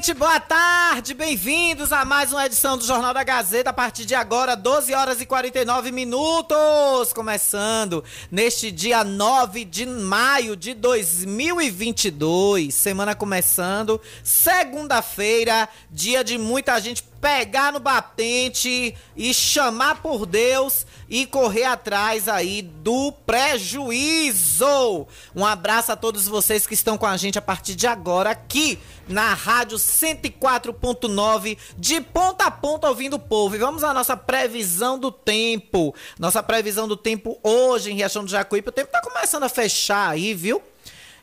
Gente, boa tarde, bem-vindos a mais uma edição do Jornal da Gazeta. A partir de agora, 12 horas e 49 minutos. Começando neste dia 9 de maio de 2022. Semana começando, segunda-feira, dia de muita gente pegar no batente e chamar por Deus e correr atrás aí do prejuízo. Um abraço a todos vocês que estão com a gente a partir de agora aqui na Rádio 104.9 de ponta a ponta ouvindo o povo. E vamos à nossa previsão do tempo. Nossa previsão do tempo hoje em Riachão do Jacuípe. O tempo tá começando a fechar aí, viu?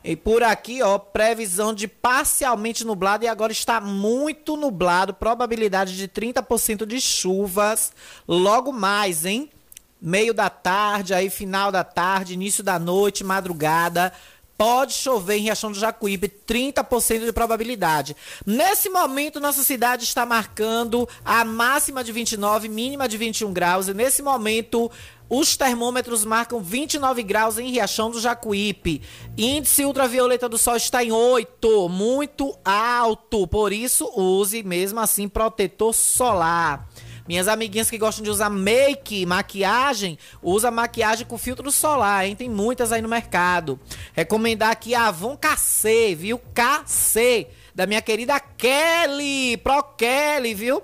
E por aqui, ó, previsão de parcialmente nublado e agora está muito nublado, probabilidade de 30% de chuvas. Logo mais, hein? Meio da tarde, aí final da tarde, início da noite, madrugada. Pode chover em Riachão do Jacuípe, 30% de probabilidade. Nesse momento, nossa cidade está marcando a máxima de 29, mínima de 21 graus. E nesse momento, os termômetros marcam 29 graus em Riachão do Jacuípe. Índice ultravioleta do sol está em 8, muito alto. Por isso, use mesmo assim protetor solar. Minhas amiguinhas que gostam de usar make, maquiagem, usa maquiagem com filtro solar, hein? Tem muitas aí no mercado. Recomendar aqui a Avon KC, viu? KC, da minha querida Kelly, Pro Kelly, viu?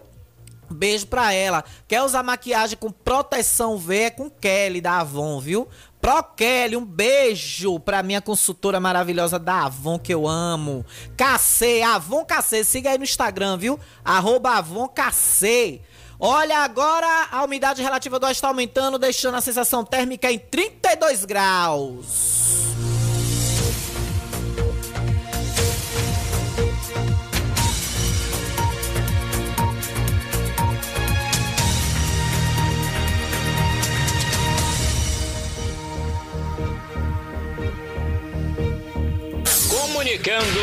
Beijo pra ela. Quer usar maquiagem com proteção V? É com Kelly da Avon, viu? Pro Kelly, um beijo pra minha consultora maravilhosa da Avon que eu amo. KC, Avon KC, siga aí no Instagram, viu? Arroba Avon KC. Olha agora, a umidade relativa do ar está aumentando, deixando a sensação térmica em 32 graus. Comunicando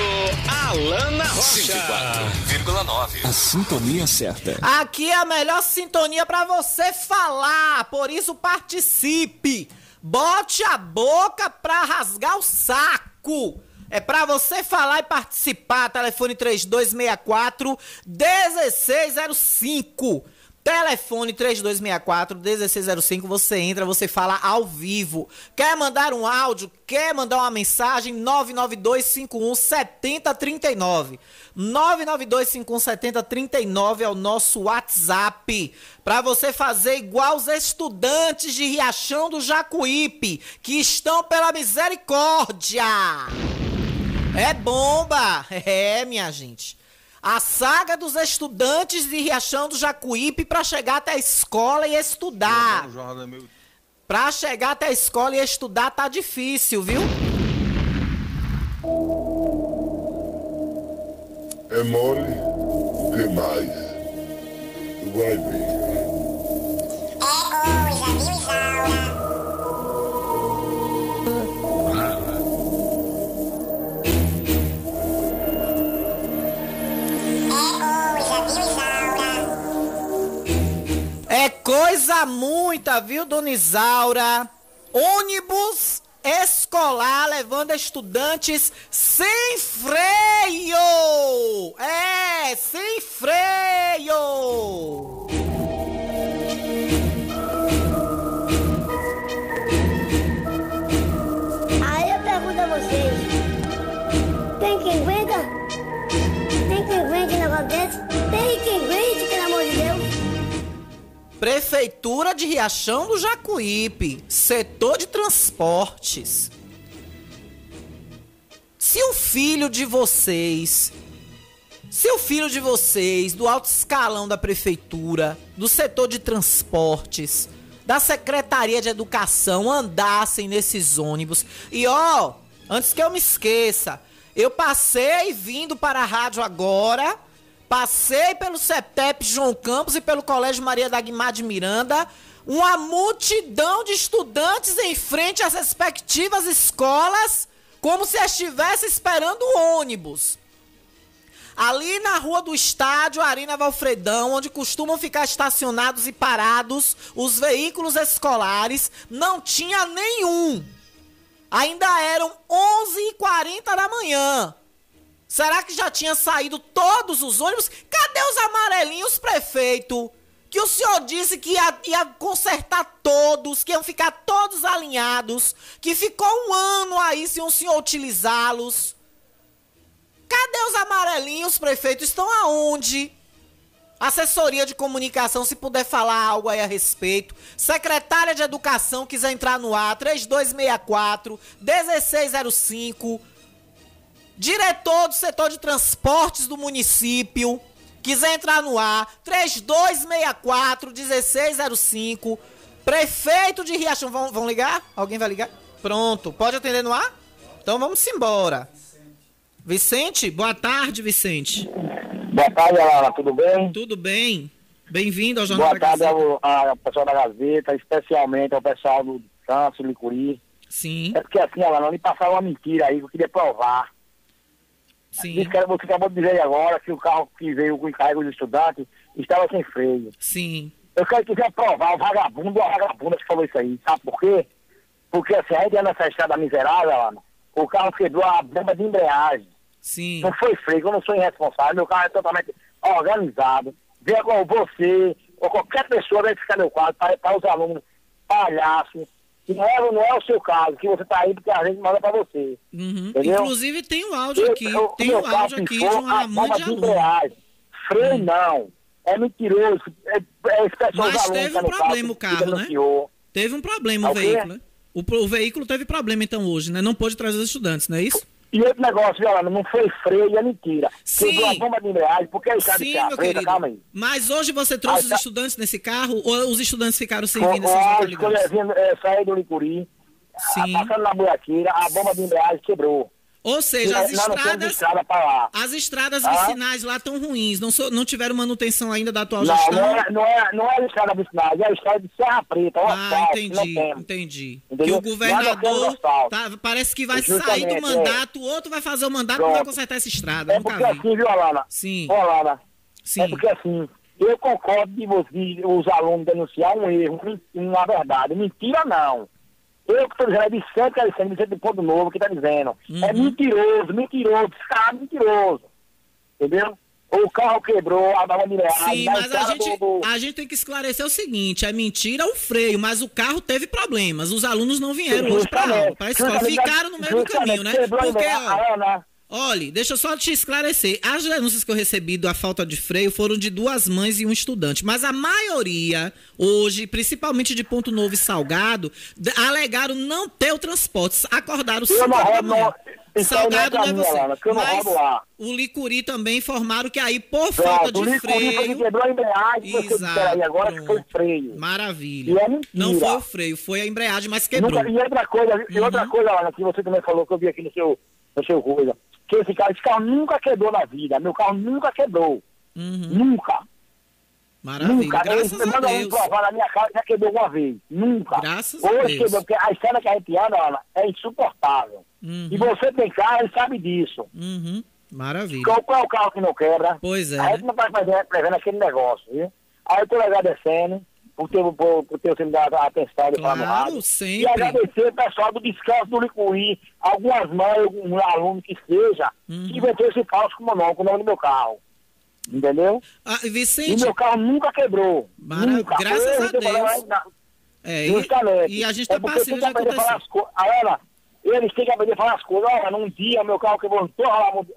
Alana Rocha. 104,9. A sintonia certa. Aqui é a melhor sintonia pra você falar, por isso participe. Bote a boca pra rasgar o saco. É pra você falar e participar. Telefone 3264 1605. Telefone 3264-1605, você entra, você fala ao vivo. Quer mandar um áudio? Quer mandar uma mensagem? 992517039. 992517039 é o nosso WhatsApp. Para você fazer igual os estudantes de Riachão do Jacuípe, que estão pela misericórdia. É bomba! É, minha gente. A saga dos estudantes de Riachão do Jacuípe para chegar até a escola e estudar. Para chegar até a escola e estudar tá difícil, viu? É mole demais. Vai ver. É viu, Isaura? Coisa muita, viu, dona Isaura? Ônibus escolar levando estudantes sem freio! É, sem freio! Aí eu pergunto a vocês: tem quem aguenta? Tem quem aguente um negócio desse? Tem quem aguente, Prefeitura de Riachão do Jacuípe, setor de transportes. Se o filho de vocês, se o filho de vocês, do alto escalão da prefeitura, do setor de transportes, da Secretaria de Educação andassem nesses ônibus. E ó, antes que eu me esqueça, eu passei vindo para a rádio agora Passei pelo CETEP João Campos e pelo Colégio Maria da Guimar de Miranda. Uma multidão de estudantes em frente às respectivas escolas, como se estivesse esperando o ônibus. Ali na rua do estádio, Arena Valfredão, onde costumam ficar estacionados e parados os veículos escolares, não tinha nenhum. Ainda eram 11h40 da manhã. Será que já tinha saído todos os ônibus? Cadê os amarelinhos, prefeito? Que o senhor disse que ia, ia, consertar todos, que iam ficar todos alinhados, que ficou um ano aí sem o senhor utilizá-los. Cadê os amarelinhos, prefeito? Estão aonde? Assessoria de comunicação, se puder falar algo aí a respeito. Secretária de Educação, quiser entrar no ar, 3264 1605 diretor do setor de transportes do município, quiser entrar no ar, 3264 1605, prefeito de Riachão, vão, vão ligar? Alguém vai ligar? Pronto, pode atender no ar? Então vamos embora. Vicente, boa tarde, Vicente. Boa tarde, Alana, tudo bem? Tudo bem? Bem-vindo ao Jornal Boa da tarde Gazeta. ao, ao pessoal da Gazeta, especialmente ao pessoal do Câncer, Licuri. Sim, É porque assim, Alana, me passaram uma mentira aí que eu queria provar. Sim, Diz que era- você acabou de dizer agora que o carro que veio com encargo dos estudantes estava sem freio. sim. Eu quero que quiser provar o vagabundo ou a vagabunda que falou isso aí. Sabe por quê? Porque assim, a gente anda nessa estrada miserável, Alana, o carro quebrou a bomba de embreagem. Sim, Não foi freio, eu não sou irresponsável, meu carro é totalmente organizado. Venha com você, ou qualquer pessoa vem ficar meu quadro para, para os alunos, palhaço. Não é, não é o seu caso, que você está aí porque a gente manda para você. Uhum. Entendeu? Inclusive tem um áudio aqui, eu- tem um áudio aqui de uma a mãe bomba de aluno. embreagem. Freio não. É mentiroso. É, é Mas dos alunos teve tá um problema o carro, né? Teve um problema o veículo, né? O, o veículo teve problema então hoje, né? Não pôde trazer os estudantes, não é isso? E outro negócio, Violana, não foi freio, é mentira. Sim. Quebrou a bomba de embreagem, porque ele sabe Sim, que é a meu frente, querido. calma aí. Mas hoje você trouxe Ah, os tá. estudantes nesse carro ou os estudantes ficaram sem vir nessas Lógico, eu é, saí do Licuri, Sim. ah, passando na buraqueira, a bomba de embreagem quebrou. Ou seja, as E temos estradas, estrada as estradas Ah. vicinais lá estão ruins, não, so- não tiveram manutenção ainda da atual Não, gestão? não é, não, é, não é a estrada vicinal, é a estrada de Serra Preta, o Ah, asfalto, que entendi, entendi. Que Entendeu? o governador asfalto. tá- parece que vai Justamente, sair do é. mandato, o outro vai fazer o mandato e não vai Pronto. consertar essa estrada. É porque vi. assim, viu, Alana? Sim, Ô, Alana, sim. é porque assim, eu concordo de você, os alunos denunciar um erro, na verdade. Mentira não. Eu que estou dizendo é de Santo Calicene, Vicente do Ponto Novo, que está dizendo. É Uhum. mentiroso, mentiroso, esse cara é mentiroso. Entendeu? O carro quebrou, a dava embreagem. Sim, mas a gente, do- a gente tem que esclarecer o seguinte: é mentira o freio, mas o carro teve problemas. Os alunos não vieram hoje pra aula, pra escola. Justamente, Ficaram no meio do caminho, né? a Porque, ó, a Ana, Olha, deixa eu só te esclarecer. As denúncias que eu recebi da falta de freio foram de duas mães e um estudante. Mas a maioria, hoje, principalmente de Ponto Novo e Salgado, alegaram não ter o transporte. Acordaram Eu 5 não horas da manhã. Salgado não é você. Não Mas lá. o Licuri também informaram que aí, por falta de Licuri freio... quebrou a embreagem, aí agora que foi freio. Maravilha. E é não foi o freio, foi a embreagem, mas quebrou. Nunca, e outra coisa, e Uhum. outra coisa, Ana, que você também falou que eu vi aqui no seu, no seu coisa, que esse carro, esse carro nunca quebrou na vida, meu carro nunca quebrou. Nunca. Uhum. Maravilha, nunca. graças a um provar na minha casa, já quebrou uma vez. Nunca. Graças a Hoje Deus. quebrou, porque a estrada que a gente anda, Ana, é insuportável. E você tem carro e sabe disso. Uhum. Maravilha. Qual, qual é o carro que não quebra? Pois é, A né? gente não vai fazer, prevendo aquele negócio, viu? Aí eu tô agradecendo por ter, por, por ter me dado a atenção de falar no Claro, rádio. sempre. E agradecer o pessoal do Descanso do Licuí, algumas mães, algum aluno que seja, Uhum. que inventou esse falso com o nome, com o nome do meu carro. Entendeu? Ah, E Vicente, meu carro nunca quebrou. Mara- Nunca. graças a eu falando Deus. na- é, Justamente. e, e a gente é tá tem de que aprender a falar acontecer. as coisas. Ana, eles têm que aprender a falar as coisas. Olha, num dia meu carro quebrou, não tô ralando,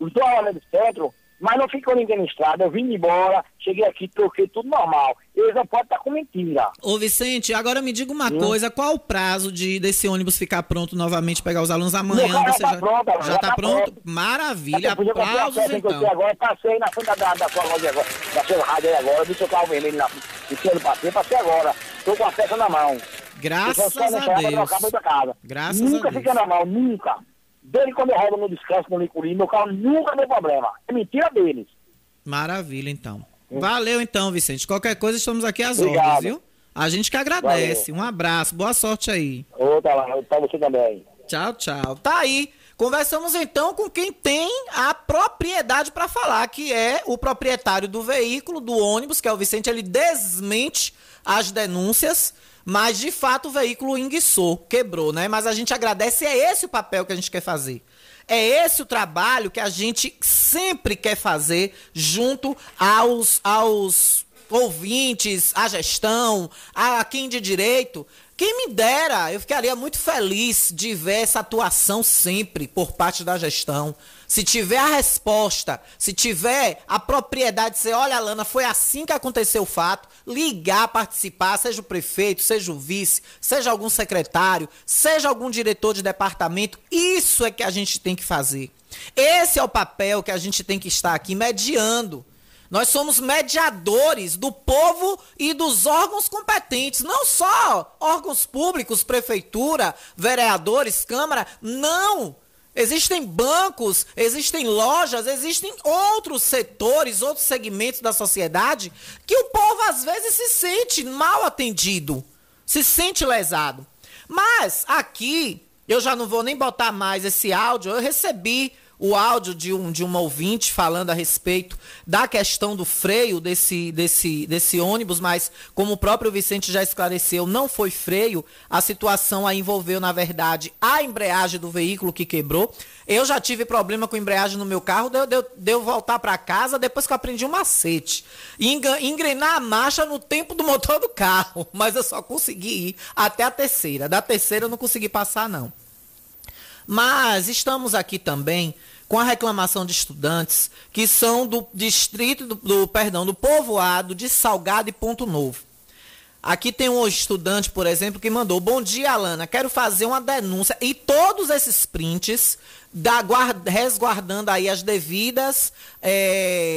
não tô ralando do centro, mas não ficou ninguém na estrada. Eu vim embora, cheguei aqui, troquei tudo normal. Eles não podem estar com mentira. Ô Vicente, agora me diga uma coisa, qual o prazo de desse ônibus ficar pronto novamente pegar os alunos amanhã? Você já tá pronto, já, já tá tá pronto? pronto. Maravilha, aplausos então. agora, passei na frente da, da sua loja agora, da sua rádio aí agora, vi seu carro vermelho na frente, passei, passei agora. Tô com a peça na mão. Graças a não Deus. casa. Graças nunca a Deus. fica na mão, nunca. Desde quando eu rodo no descanso no Licuri, meu carro nunca deu problema. É mentira deles. Maravilha, então. Valeu, então, Vicente. Qualquer coisa, estamos aqui às Obrigado. ordens, viu? A gente que agradece. Um abraço, boa sorte aí. Outra lá, pra você também. Tchau, tchau. Tá aí. Conversamos então com quem tem a propriedade para falar, que é o proprietário do veículo, do ônibus, que é o Vicente. Ele desmente as denúncias, mas de fato o veículo enguiçou, quebrou, né? Mas a gente agradece, é esse o papel que a gente quer fazer. É esse o trabalho que a gente sempre quer fazer junto aos, aos ouvintes, à gestão, a quem de direito. Quem me dera, eu ficaria muito feliz de ver essa atuação sempre por parte da gestão. Se tiver a resposta, se tiver a propriedade de dizer, olha, Lana, foi assim que aconteceu o fato, ligar, participar, seja o prefeito, seja o vice, seja algum secretário, seja algum diretor de departamento, isso é que a gente tem que fazer. Esse é o papel que a gente tem que estar aqui mediando. Nós somos mediadores do povo e dos órgãos competentes, não só órgãos públicos, prefeitura, vereadores, câmara, não. Existem bancos, existem lojas, existem outros setores, outros segmentos da sociedade que o povo às vezes se sente mal atendido, se sente lesado. Mas aqui, eu já não vou nem botar mais esse áudio, eu recebi o áudio de um de uma ouvinte falando a respeito da questão do freio desse, desse, desse ônibus, mas como o próprio Vicente já esclareceu, não foi freio, a situação aí envolveu, na verdade, a embreagem do veículo que quebrou. Eu já tive problema com embreagem no meu carro, deu, deu, deu voltar para casa depois que eu aprendi um macete. Engrenar a marcha no tempo do motor do carro, mas eu só consegui ir até a terceira. Da terceira eu não consegui passar, não. Mas estamos aqui também com a reclamação de estudantes que são do distrito do, do- perdão, do povoado de Salgado e Ponto Novo. Aqui tem um estudante, por exemplo, que mandou: Bom dia, Alana. Quero fazer uma denúncia. E todos esses prints, da, guarda- resguardando aí as devidas.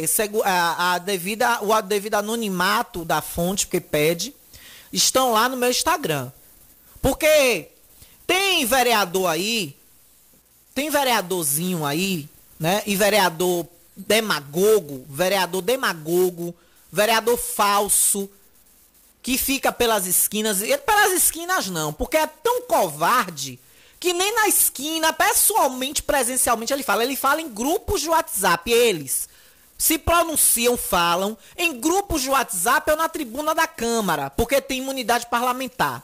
segu- a, a devida, o a- devido anonimato da fonte que pede, estão lá no meu Instagram. Porque tem vereador aí, tem vereadorzinho aí, né? E vereador demagogo, vereador demagogo, vereador falso, que fica pelas esquinas. E pelas esquinas não, porque é tão covarde que nem na esquina, pessoalmente, presencialmente, ele fala. Ele fala em grupos de WhatsApp, eles se pronunciam, falam em grupos de WhatsApp ou na tribuna da Câmara, porque tem imunidade parlamentar.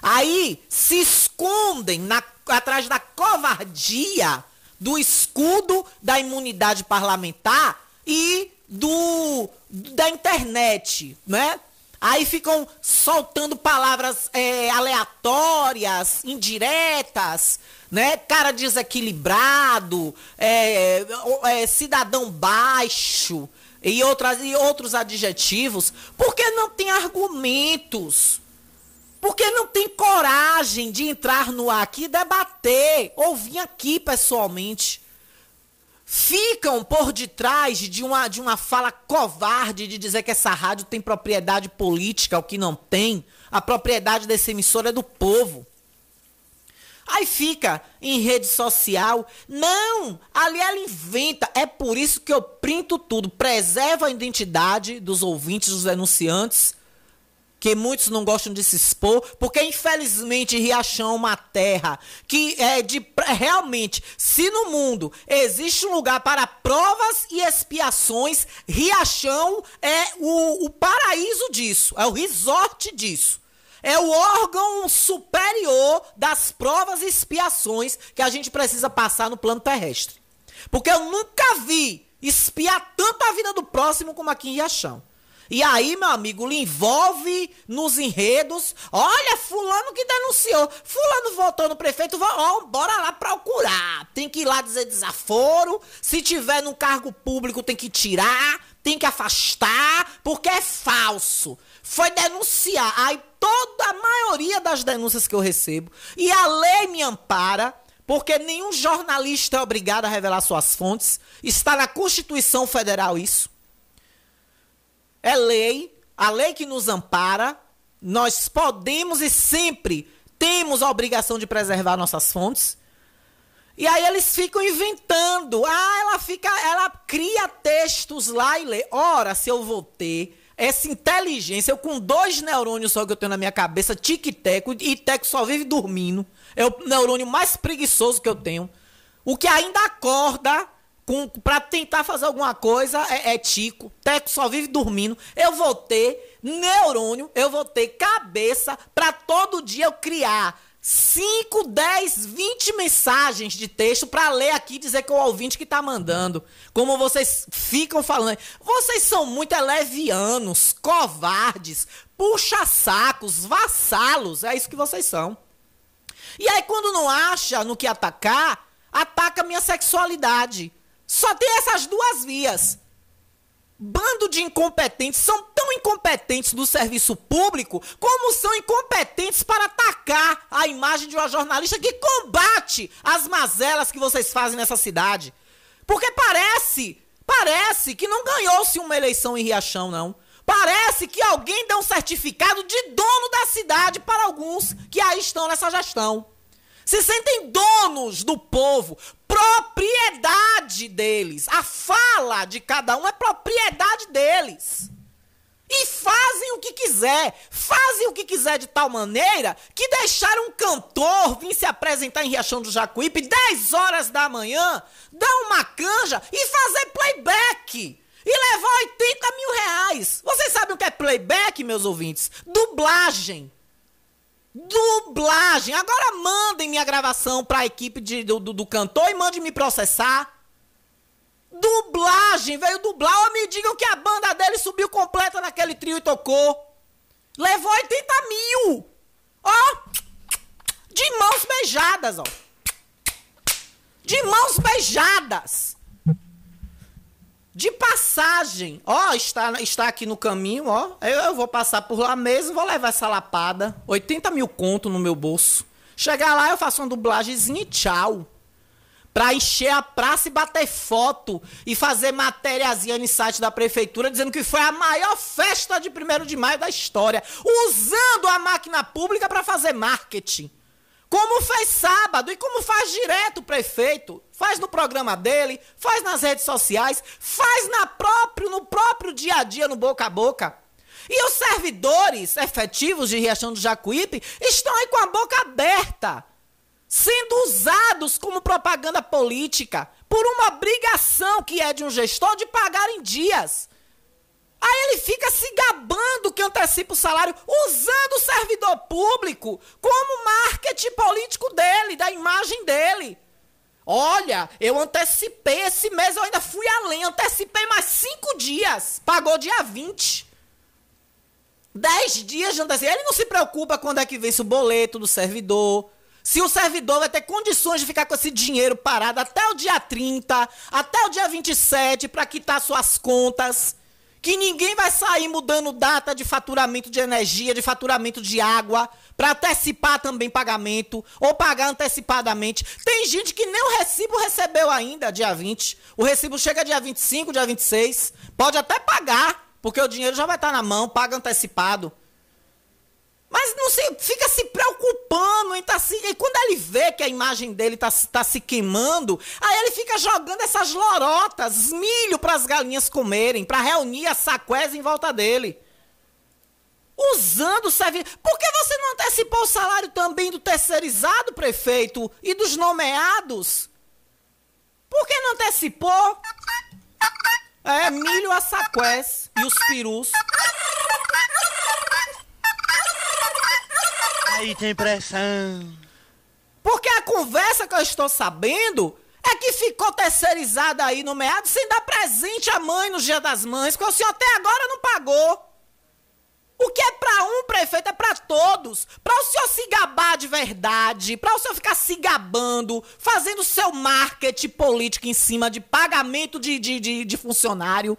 Aí se escondem na- atrás da covardia do escudo da imunidade parlamentar e do da internet, né? Aí ficam soltando palavras é, aleatórias, indiretas, né? Cara desequilibrado, é, é, cidadão baixo e, outras, e outros adjetivos, porque não tem argumentos. Porque não tem coragem de entrar no ar aqui e debater, ou vir aqui pessoalmente ficam por detrás de uma, de uma fala covarde de dizer que essa rádio tem propriedade política, o que não tem. A propriedade dessa emissora é do povo. Aí fica em rede social. Não! Ali ela inventa. É por isso que eu printo tudo. Preserva a identidade dos ouvintes, dos denunciantes que muitos não gostam de se expor, porque infelizmente Riachão é uma terra que é de realmente, se no mundo existe um lugar para provas e expiações, Riachão é o, o paraíso disso, é o resort disso. É o órgão superior das provas e expiações que a gente precisa passar no plano terrestre. Porque eu nunca vi espiar tanto a vida do próximo como aqui em Riachão. E aí, meu amigo, lhe envolve nos enredos. Olha, fulano que denunciou. Fulano votou no prefeito, ó, bora lá procurar. Tem que ir lá dizer desaforo. Se tiver num cargo público, tem que tirar, tem que afastar, porque é falso. Foi denunciar. Aí toda a maioria das denúncias que eu recebo, e a lei me ampara, porque nenhum jornalista é obrigado a revelar suas fontes. Está na Constituição Federal isso é lei, a lei que nos ampara. Nós podemos e sempre temos a obrigação de preservar nossas fontes. E aí eles ficam inventando. Ah, ela fica, ela cria textos lá e lê. Ora, se eu vou ter essa inteligência, eu com dois neurônios só que eu tenho na minha cabeça, tique-teco, e teco só vive dormindo. É o neurônio mais preguiçoso que eu tenho. O que ainda acorda para tentar fazer alguma coisa é, é, tico. Teco só vive dormindo. Eu vou ter neurônio, eu vou ter cabeça para todo dia eu criar 5, 10, 20 mensagens de texto para ler aqui e dizer que é o ouvinte que tá mandando. Como vocês ficam falando. Vocês são muito levianos, covardes, puxa-sacos, vassalos. É isso que vocês são. E aí, quando não acha no que atacar, ataca minha sexualidade. Só tem essas duas vias. Bando de incompetentes são tão incompetentes do serviço público como são incompetentes para atacar a imagem de uma jornalista que combate as mazelas que vocês fazem nessa cidade. Porque parece, parece que não ganhou-se uma eleição em Riachão, não. Parece que alguém deu um certificado de dono da cidade para alguns que aí estão nessa gestão se sentem donos do povo, propriedade deles. A fala de cada um é propriedade deles. E fazem o que quiser, fazem o que quiser de tal maneira que deixaram um cantor vir se apresentar em Riachão do Jacuípe 10 horas da manhã, dar uma canja e fazer playback. E levar 80 mil reais. Vocês sabem o que é playback, meus ouvintes? Dublagem. Dublagem. Agora mandem minha gravação para a equipe de, do, do, do, cantor e mandem me processar. Dublagem, veio dublar. Ou me digam que a banda dele subiu completa naquele trio e tocou. Levou 80 mil. Ó. De mãos beijadas, ó. De mãos beijadas de passagem. Ó, está, está aqui no caminho, ó. Eu, eu, vou passar por lá mesmo, vou levar essa lapada. 80 mil conto no meu bolso. Chegar lá, eu faço uma dublagemzinha e tchau. Pra encher a praça e bater foto e fazer matériazinha no site da prefeitura dizendo que foi a maior festa de 1 de maio da história. Usando a máquina pública para fazer marketing. Como fez sábado e como faz direto o prefeito. Faz no programa dele, faz nas redes sociais, faz na próprio, no próprio dia a dia, no boca a boca. E os servidores efetivos de Riachão do Jacuípe estão aí com a boca aberta, sendo usados como propaganda política por uma obrigação que é de um gestor de pagar em dias. Aí ele fica se gabando que antecipa o salário, usando o servidor público como marketing político dele, da imagem dele. Olha, eu antecipei esse mês, eu ainda fui além, antecipei mais cinco dias. Pagou dia 20. Dez dias de antecipei. Ele não se preocupa quando é que vence o boleto do servidor. Se o servidor vai ter condições de ficar com esse dinheiro parado até o dia 30, até o dia 27, para quitar suas contas. Que ninguém vai sair mudando data de faturamento de energia, de faturamento de água, para antecipar também pagamento, ou pagar antecipadamente. Tem gente que nem o recibo recebeu ainda, dia 20. O recibo chega dia 25, dia 26. Pode até pagar, porque o dinheiro já vai estar na mão, paga antecipado. Mas não se, fica se preocupando em tá se, e quando ele vê que a imagem dele tá, tá se queimando, aí ele fica jogando essas lorotas, milho para as galinhas comerem, para reunir a saqués em volta dele. Usando o serviço. Por que você não antecipou o salário também do terceirizado, prefeito, e dos nomeados? Por que não antecipou? É, milho a saqués e os perus. Aí tem pressão. Porque a conversa que eu estou sabendo é que ficou terceirizada aí no meado sem dar presente à mãe no dia das mães, que o senhor até agora não pagou. O que é para um prefeito é para todos. Para o senhor se gabar de verdade, para o senhor ficar se gabando, fazendo seu marketing político em cima de pagamento de, de, de, de funcionário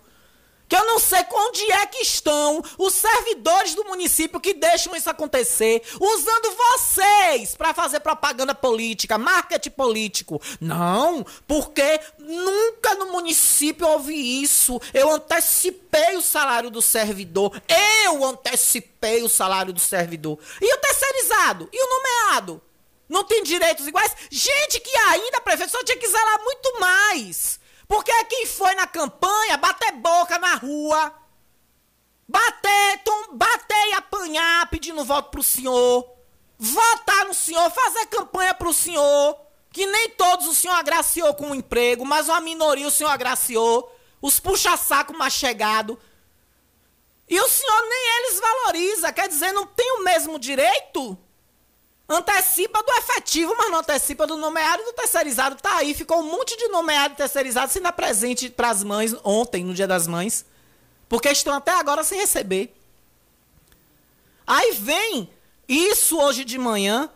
que eu não sei onde é que estão os servidores do município que deixam isso acontecer, usando vocês para fazer propaganda política, marketing político. Não, porque nunca no município houve isso. Eu antecipei o salário do servidor. Eu antecipei o salário do servidor. E o terceirizado? E o nomeado? Não tem direitos iguais? Gente que ainda, prefeito, só tinha que zelar muito mais. Porque quem foi na campanha bater boca na rua, bater, tom, bater e apanhar pedindo voto pro senhor, votar no senhor, fazer campanha pro senhor, que nem todos o senhor agraciou com um emprego, mas uma minoria o senhor agraciou, os puxa-saco mais chegado. E o senhor nem eles valoriza, quer dizer, não tem o mesmo direito antecipa do efetivo, mas não antecipa do nomeado e do terceirizado. Tá aí, ficou um monte de nomeado e terceirizado sendo presente para as mães ontem, no Dia das Mães, porque estão até agora sem receber. Aí vem isso hoje de manhã.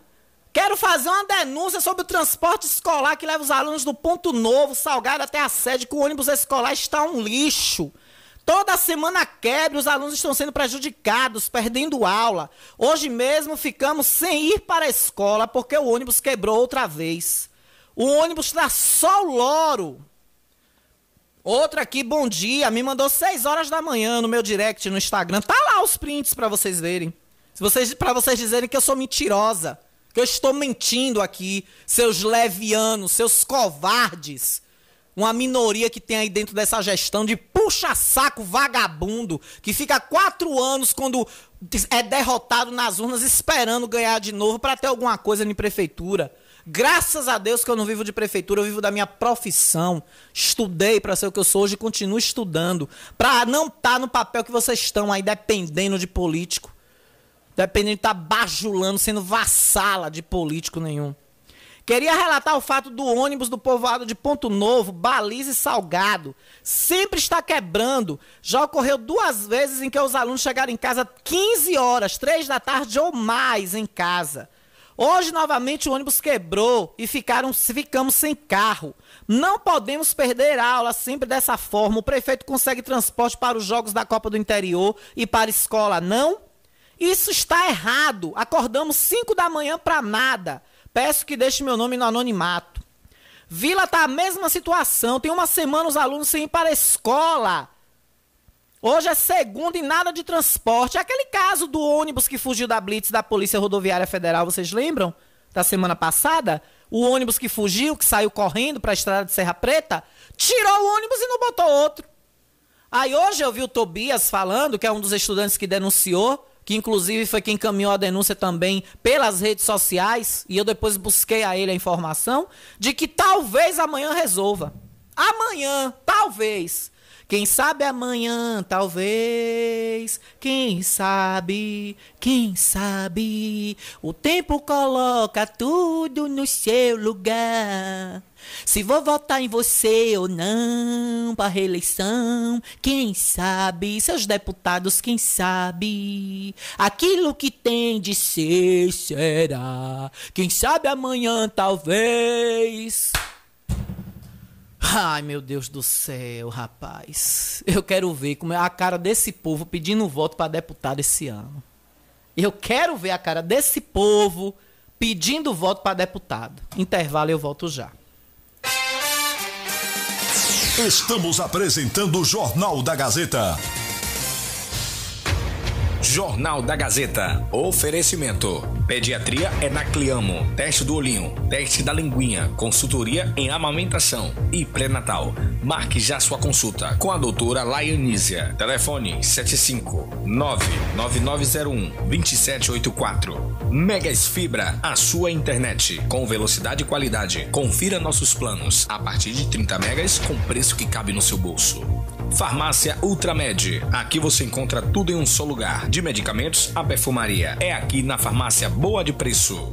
Quero fazer uma denúncia sobre o transporte escolar que leva os alunos do Ponto Novo, Salgado até a sede, que o ônibus escolar está um lixo. Toda semana quebra, os alunos estão sendo prejudicados, perdendo aula. Hoje mesmo ficamos sem ir para a escola porque o ônibus quebrou outra vez. O ônibus está só o loro. Outra aqui, bom dia, me mandou 6 horas da manhã no meu direct no Instagram. Tá lá os prints para vocês verem. Vocês, para vocês dizerem que eu sou mentirosa, que eu estou mentindo aqui, seus levianos, seus covardes uma minoria que tem aí dentro dessa gestão de puxa-saco vagabundo, que fica quatro anos quando é derrotado nas urnas esperando ganhar de novo para ter alguma coisa em prefeitura. Graças a Deus que eu não vivo de prefeitura, eu vivo da minha profissão. Estudei para ser o que eu sou hoje e continuo estudando. Para não estar tá no papel que vocês estão aí dependendo de político. Dependendo de estar tá bajulando, sendo vassala de político nenhum. Queria relatar o fato do ônibus do povoado de Ponto Novo, Baliza e Salgado. Sempre está quebrando. Já ocorreu duas vezes em que os alunos chegaram em casa 15 horas, 3 da tarde ou mais em casa. Hoje, novamente, o ônibus quebrou e ficaram, ficamos sem carro. Não podemos perder aula sempre dessa forma. O prefeito consegue transporte para os jogos da Copa do Interior e para a escola, não? Isso está errado. Acordamos 5 da manhã para nada. Peço que deixe meu nome no anonimato. Vila tá a mesma situação. Tem uma semana os alunos sem ir para a escola. Hoje é segunda e nada de transporte. É aquele caso do ônibus que fugiu da Blitz da Polícia Rodoviária Federal, vocês lembram? Da semana passada? O ônibus que fugiu, que saiu correndo para a estrada de Serra Preta, tirou o ônibus e não botou outro. Aí hoje eu vi o Tobias falando, que é um dos estudantes que denunciou, que inclusive foi quem encaminhou a denúncia também pelas redes sociais, e eu depois busquei a ele a informação, de que talvez amanhã resolva. Amanhã, talvez. Quem sabe amanhã, talvez. Quem sabe, quem sabe. O tempo coloca tudo no seu lugar. Se vou votar em você ou não para reeleição, quem sabe, seus deputados, quem sabe, aquilo que tem de ser será. Quem sabe amanhã, talvez. Ai, meu Deus do céu, rapaz. Eu quero ver como é a cara desse povo pedindo voto para deputado esse ano. Eu quero ver a cara desse povo pedindo voto para deputado. Intervalo, eu volto já. Estamos apresentando o Jornal da Gazeta. Jornal da Gazeta. Oferecimento. Pediatria é na Cliamo. Teste do olhinho. Teste da linguinha. Consultoria em amamentação e pré-natal. Marque já sua consulta com a doutora Laianísia. Telefone 759-9901-2784. Megas Fibra. A sua internet. Com velocidade e qualidade. Confira nossos planos. A partir de 30 megas com preço que cabe no seu bolso. Farmácia Ultramed. Aqui você encontra tudo em um só lugar. De medicamentos a perfumaria. É aqui na Farmácia Boa de Preço.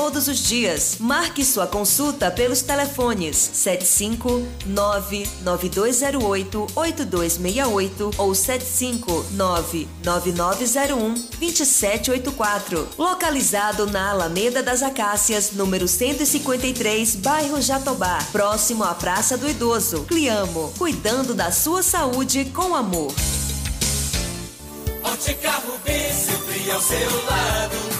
todos os dias. Marque sua consulta pelos telefones 759-9208-8268 ou 759-9901-2784. Localizado na Alameda das Acácias, número 153, bairro Jatobá, próximo à Praça do Idoso. Cliamo, cuidando da sua saúde com amor. Ótica Rubi, sempre ao seu lado.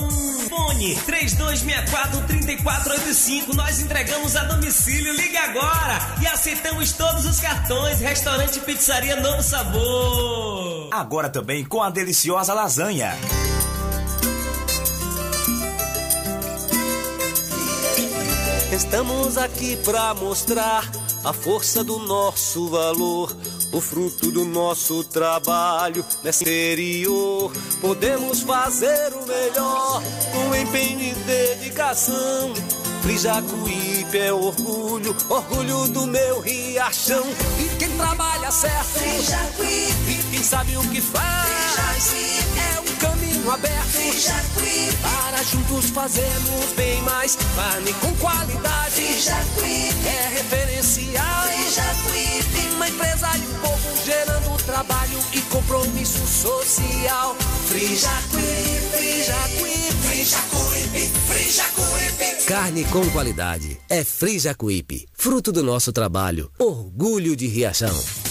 Hum, Fone 3264-3485. Nós entregamos a domicílio. Ligue agora e aceitamos todos os cartões. Restaurante Pizzaria Novo Sabor. Agora também com a deliciosa lasanha. Estamos aqui pra mostrar a força do nosso valor, o fruto do nosso trabalho nesse interior. Podemos fazer o melhor com empenho e dedicação. Frijacuípe é orgulho, orgulho do meu riachão. E quem trabalha certo, Frijacuípe. E quem sabe o que faz, é um caminho aberto. Frijacuípe. Para juntos fazermos bem mais. Carne com qualidade, Frijacuípe. É referencial. Frijacuípe. Uma empresa e um povo gerando trabalho e compromisso social. Frijacuípe. Frijacuípe. Frijacuípe, Frijacuípe. Carne com qualidade. É Frijacuípe. Fruto do nosso trabalho. Orgulho de Riachão.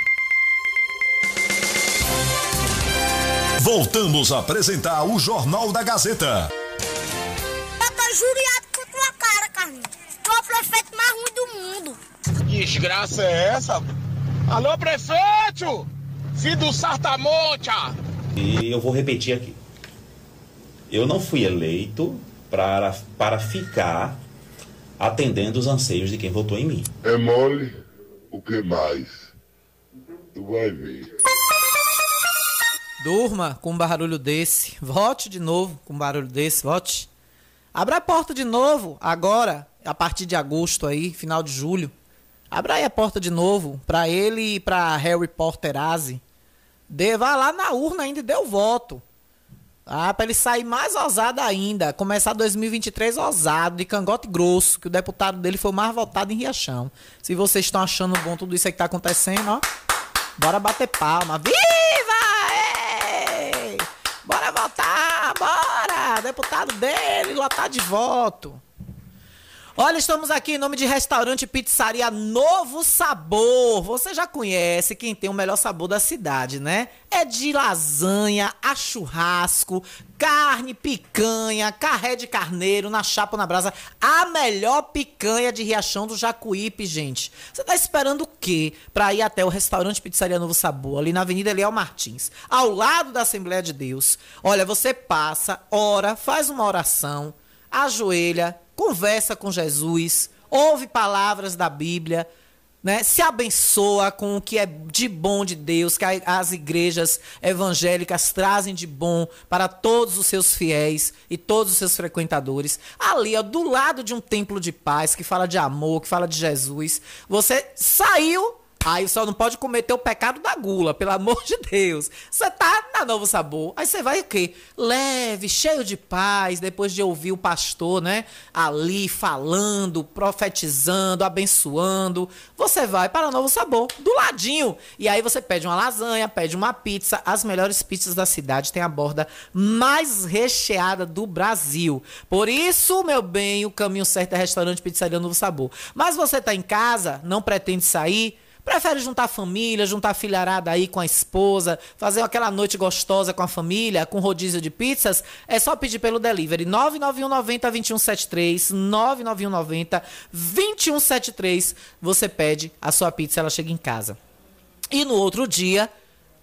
Voltamos a apresentar o Jornal da Gazeta. Eu tô juriado com tua cara, Carlinhos. Tu é o prefeito mais ruim do mundo. Que desgraça é essa? Alô, prefeito! Filho do Sartamonte! E eu vou repetir aqui. Eu não fui eleito para, para ficar atendendo os anseios de quem votou em mim. É mole? O que mais? Tu vai ver. Durma com um barulho desse. Vote de novo com um barulho desse. Vote. Abra a porta de novo, agora, a partir de agosto aí, final de julho. Abra aí a porta de novo para ele e para Harry Potterazzi. Dê, vá lá na urna ainda e dê o voto. Ah, para ele sair mais ousado ainda. Começar 2023 ousado, de cangote grosso, que o deputado dele foi o mais votado em Riachão. Se vocês estão achando bom tudo isso aí que tá acontecendo, ó. Bora bater palma. Viva! Ei! Bora votar! Bora! Deputado dele, lotar de voto. Olha, estamos aqui em nome de restaurante Pizzaria Novo Sabor. Você já conhece quem tem o melhor sabor da cidade, né? É de lasanha, a churrasco, carne, picanha, carré de carneiro, na chapa na brasa. A melhor picanha de Riachão do Jacuípe, gente. Você tá esperando o quê pra ir até o restaurante Pizzaria Novo Sabor, ali na Avenida Eliel Martins, ao lado da Assembleia de Deus? Olha, você passa, ora, faz uma oração, ajoelha, conversa com Jesus, ouve palavras da Bíblia, né? Se abençoa com o que é de bom de Deus, que as igrejas evangélicas trazem de bom para todos os seus fiéis e todos os seus frequentadores. Ali, ó, do lado de um templo de paz que fala de amor, que fala de Jesus, você saiu Aí só não pode cometer o pecado da gula, pelo amor de Deus. Você tá na Novo Sabor. Aí você vai o quê? Leve, cheio de paz, depois de ouvir o pastor, né? Ali falando, profetizando, abençoando. Você vai para Novo Sabor, do ladinho. E aí você pede uma lasanha, pede uma pizza. As melhores pizzas da cidade têm a borda mais recheada do Brasil. Por isso, meu bem, o caminho certo é restaurante Pizzaria Novo Sabor. Mas você tá em casa, não pretende sair? Prefere juntar família, juntar filharada aí com a esposa, fazer aquela noite gostosa com a família, com rodízio de pizzas? É só pedir pelo delivery 99190 2173, 99190 2173. Você pede a sua pizza, ela chega em casa. E no outro dia,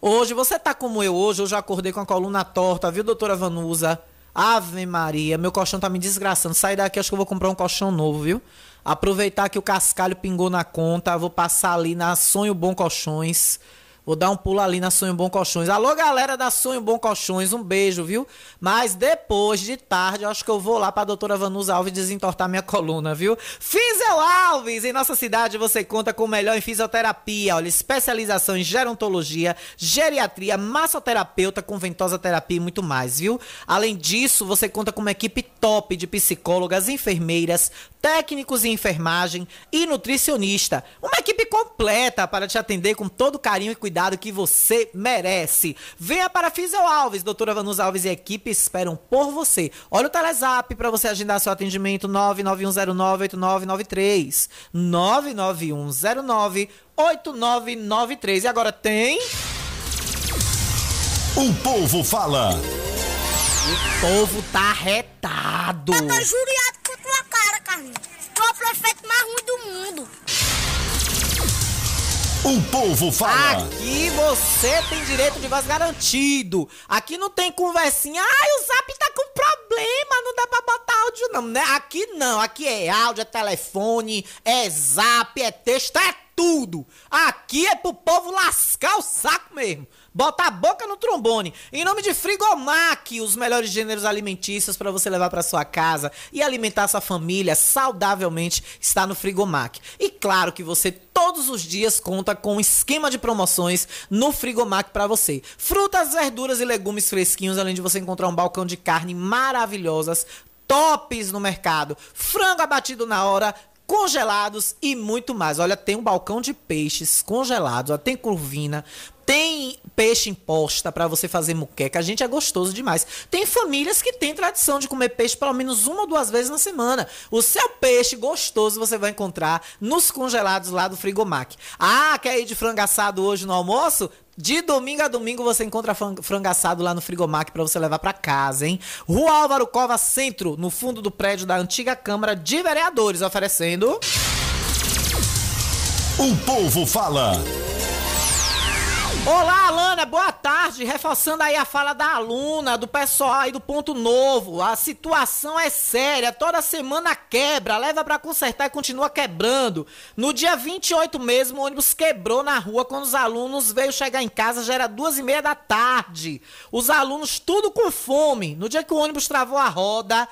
hoje você tá como eu hoje, eu já acordei com a coluna torta, viu, doutora Vanusa? Ave Maria, meu colchão tá me desgraçando. Sai daqui, acho que eu vou comprar um colchão novo, viu? Aproveitar que o cascalho pingou na conta, vou passar ali na Sonho Bom Colchões. Vou dar um pulo ali na Sonho Bom Colchões. Alô, galera da Sonho Bom Colchões, um beijo, viu? Mas depois de tarde, eu acho que eu vou lá pra doutora Vanusa Alves desentortar minha coluna, viu? Fisel Alves, em nossa cidade você conta com o melhor em fisioterapia. Olha, especialização em gerontologia, geriatria, massoterapeuta com ventosa terapia e muito mais, viu? Além disso, você conta com uma equipe top de psicólogas, enfermeiras, técnicos em enfermagem e nutricionista. Uma equipe completa para te atender com todo carinho e cuidado que você merece. Venha para Fisel Alves, doutora Vanusa Alves e equipe esperam por você. Olha o Telezap para você agendar seu atendimento 991098993. 991098993. E agora tem O povo fala. O povo tá retado. Eu tô juriado com tua cara, Carlinhos. Tu é o prefeito mais ruim do mundo. O povo fala. Aqui você tem direito de voz garantido. Aqui não tem conversinha. Ai, o zap tá com problema, não dá pra botar áudio não, né? Aqui não, aqui é áudio, é telefone, é zap, é texto, é tudo. Aqui é pro povo lascar o saco mesmo. Bota a boca no trombone. Em nome de Frigomac, os melhores gêneros alimentícios para você levar para sua casa e alimentar sua família saudavelmente está no Frigomac. E claro que você todos os dias conta com um esquema de promoções no Frigomac para você. Frutas, verduras e legumes fresquinhos, além de você encontrar um balcão de carne maravilhosas, tops no mercado. Frango abatido na hora, congelados e muito mais. Olha, tem um balcão de peixes congelados, ó, tem curvina, tem peixe imposta para você fazer muqueca. A gente é gostoso demais. Tem famílias que têm tradição de comer peixe pelo menos uma ou duas vezes na semana. O seu peixe gostoso você vai encontrar nos congelados lá do Frigomac. Ah, quer ir de frango assado hoje no almoço? De domingo a domingo você encontra frango assado lá no Frigomac para você levar para casa, hein? Rua Álvaro Cova Centro, no fundo do prédio da antiga Câmara de Vereadores, oferecendo. O povo fala. Olá, Alana, boa tarde. Reforçando aí a fala da aluna, do pessoal aí do Ponto Novo. A situação é séria, toda semana quebra, leva para consertar e continua quebrando. No dia 28 mesmo, o ônibus quebrou na rua quando os alunos veio chegar em casa, já era duas e meia da tarde. Os alunos tudo com fome. No dia que o ônibus travou a roda,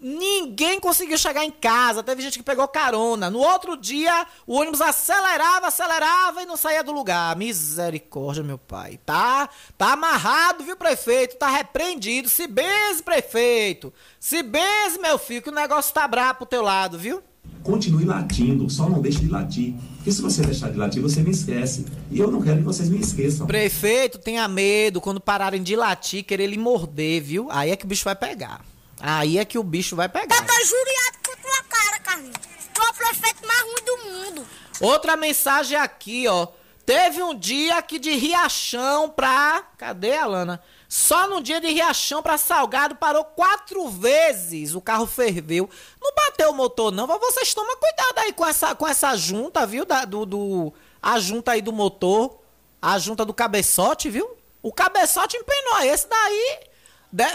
Ninguém conseguiu chegar em casa, teve gente que pegou carona. No outro dia, o ônibus acelerava, acelerava e não saía do lugar. Misericórdia, meu pai. Tá, tá amarrado, viu, prefeito? Tá repreendido. Se beze, prefeito. Se beze, meu filho, que o negócio tá brabo pro teu lado, viu? Continue latindo, só não deixe de latir. Porque se você deixar de latir, você me esquece. E eu não quero que vocês me esqueçam. Prefeito, tenha medo quando pararem de latir, querer lhe morder, viu? Aí é que o bicho vai pegar. Aí é que o bicho vai pegar. Eu tô juriado com tua cara, Carlinhos. Tu é o prefeito mais ruim do mundo. Outra mensagem aqui, ó. Teve um dia que de Riachão pra. Cadê, Alana? Só no dia de Riachão pra Salgado parou quatro vezes. O carro ferveu. Não bateu o motor, não. Mas vocês tomam cuidado aí com essa, com essa junta, viu? Da, do, do, a junta aí do motor. A junta do cabeçote, viu? O cabeçote empenou. Esse daí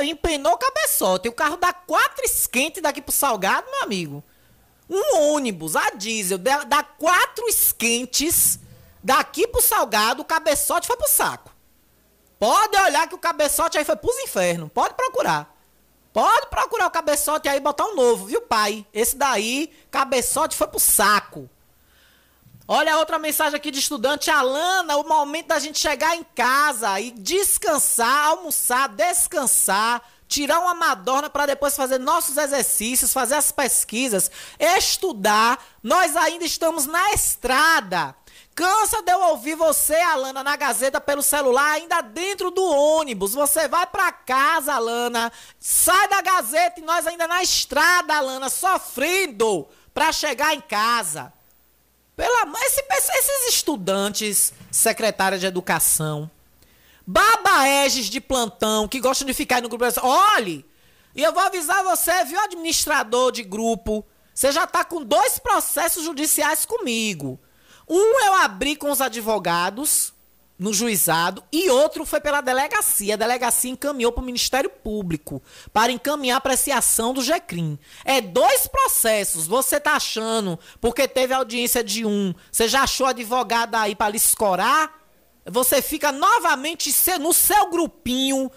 empenou o cabeçote. O carro dá quatro esquentes daqui pro Salgado, meu amigo. Um ônibus a diesel dá quatro esquentes daqui pro Salgado, o cabeçote foi pro saco. Pode olhar que o cabeçote aí foi pros infernos. Pode procurar. Pode procurar o cabeçote aí e botar um novo, viu, pai? Esse daí, cabeçote foi pro saco. Olha outra mensagem aqui de estudante. Alana, o momento da gente chegar em casa e descansar, almoçar, descansar, tirar uma madorna para depois fazer nossos exercícios, fazer as pesquisas, estudar. Nós ainda estamos na estrada. Cansa de eu ouvir você, Alana, na Gazeta pelo celular, ainda dentro do ônibus. Você vai para casa, Alana. Sai da Gazeta e nós ainda na estrada, Alana, sofrendo para chegar em casa. Pela, esse, esses estudantes, secretária de educação, babaeges de plantão, que gostam de ficar no grupo. Olhe, e eu vou avisar você, viu, administrador de grupo, você já está com dois processos judiciais comigo. Um eu abri com os advogados no juizado e outro foi pela delegacia. A delegacia encaminhou para o Ministério Público para encaminhar apreciação do GECRIM. É dois processos. Você tá achando, porque teve audiência de um, você já achou advogado aí para lhe escorar? Você fica novamente no seu grupinho.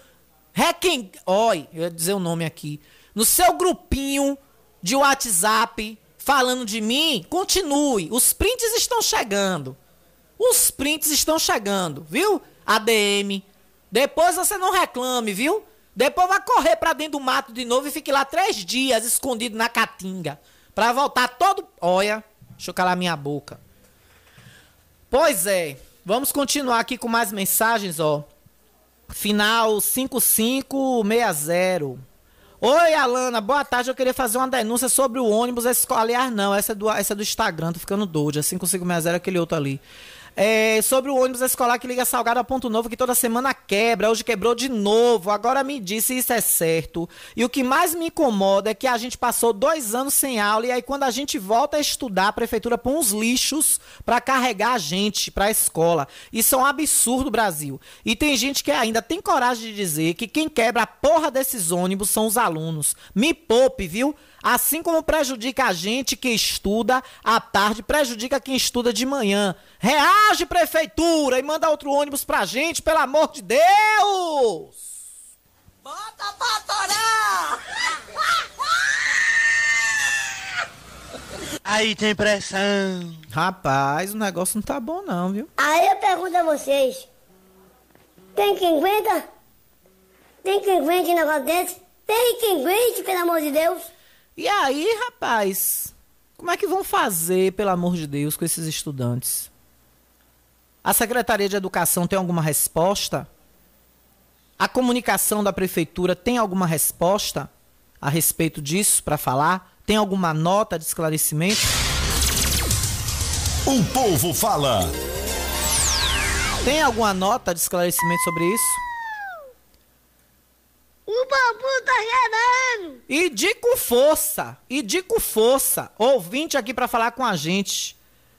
Requem... Oi, eu ia dizer o nome aqui. No seu grupinho de WhatsApp falando de mim, continue. Os prints estão chegando. Os prints estão chegando, viu? ADM. Depois você não reclame, viu? Depois vai correr para dentro do mato de novo e fique lá três dias escondido na caatinga. Pra voltar todo. Olha, deixa eu calar minha boca. Pois é. Vamos continuar aqui com mais mensagens, ó. Final 5560. Oi, Alana, boa tarde. Eu queria fazer uma denúncia sobre o ônibus escolar. Não, essa é do, essa é do Instagram, tô ficando doido. É 5560 aquele outro ali. É, sobre o ônibus escolar que liga Salgado a Ponto Novo, que toda semana quebra, hoje quebrou de novo. Agora me disse se isso é certo. E o que mais me incomoda é que a gente passou dois anos sem aula e aí quando a gente volta a estudar, a prefeitura põe uns lixos para carregar a gente para a escola. Isso é um absurdo, Brasil. E tem gente que ainda tem coragem de dizer que quem quebra a porra desses ônibus são os alunos. Me poupe, viu? Assim como prejudica a gente que estuda à tarde, prejudica quem estuda de manhã. Real Age, prefeitura, e manda outro ônibus pra gente, pelo amor de Deus! Bota pra torar! Aí tem pressão. Rapaz, o negócio não tá bom não, viu? Aí eu pergunto a vocês: tem quem aguenta? Tem quem aguente um negócio desse? Tem quem aguente, pelo amor de Deus? E aí, rapaz, como é que vão fazer, pelo amor de Deus, com esses estudantes? A Secretaria de Educação tem alguma resposta? A comunicação da prefeitura tem alguma resposta a respeito disso para falar? Tem alguma nota de esclarecimento? O povo fala. Tem alguma nota de esclarecimento sobre isso? O bambu tá gerando! E de com força, e de com força. Ouvinte aqui para falar com a gente.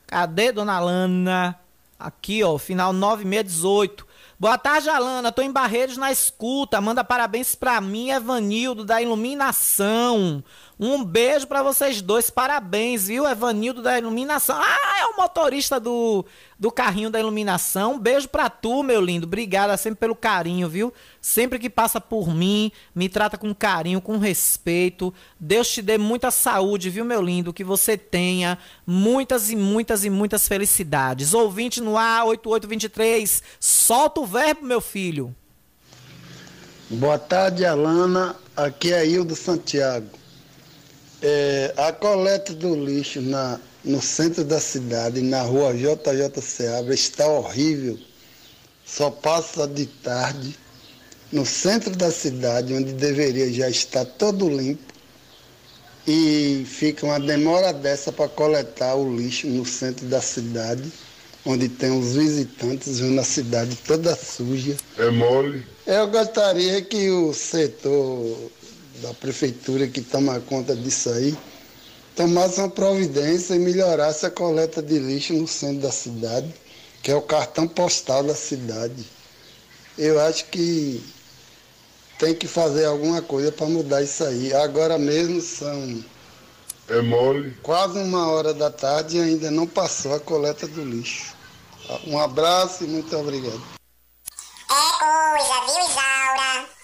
Cadê dona Lana? Aqui, ó, final 9618. Boa tarde, Alana. Tô em Barreiros na escuta. Manda parabéns pra mim, Evanildo, da Iluminação. Um beijo para vocês dois. Parabéns, viu, Evanildo da Iluminação. Ah, é o motorista do, do carrinho da iluminação. Um beijo pra tu, meu lindo. Obrigada sempre pelo carinho, viu? Sempre que passa por mim, me trata com carinho, com respeito. Deus te dê muita saúde, viu, meu lindo? Que você tenha muitas e muitas e muitas felicidades. Ouvinte no ar 8823. Solta o verbo, meu filho. Boa tarde, Alana. Aqui é Hildo Santiago. É, a coleta do lixo na, no centro da cidade, na rua JJ Seabra, está horrível. Só passa de tarde. No centro da cidade, onde deveria já estar todo limpo, e fica uma demora dessa para coletar o lixo no centro da cidade, onde tem os visitantes vendo a cidade toda suja. É mole. Eu gostaria que o setor da prefeitura que toma conta disso aí tomasse uma providência e melhorasse a coleta de lixo no centro da cidade, que é o cartão postal da cidade. Eu acho que tem que fazer alguma coisa para mudar isso aí. Agora mesmo são É mole. quase uma hora da tarde e ainda não passou a coleta do lixo. Um abraço e muito obrigado. É coisa, viu, Isaura?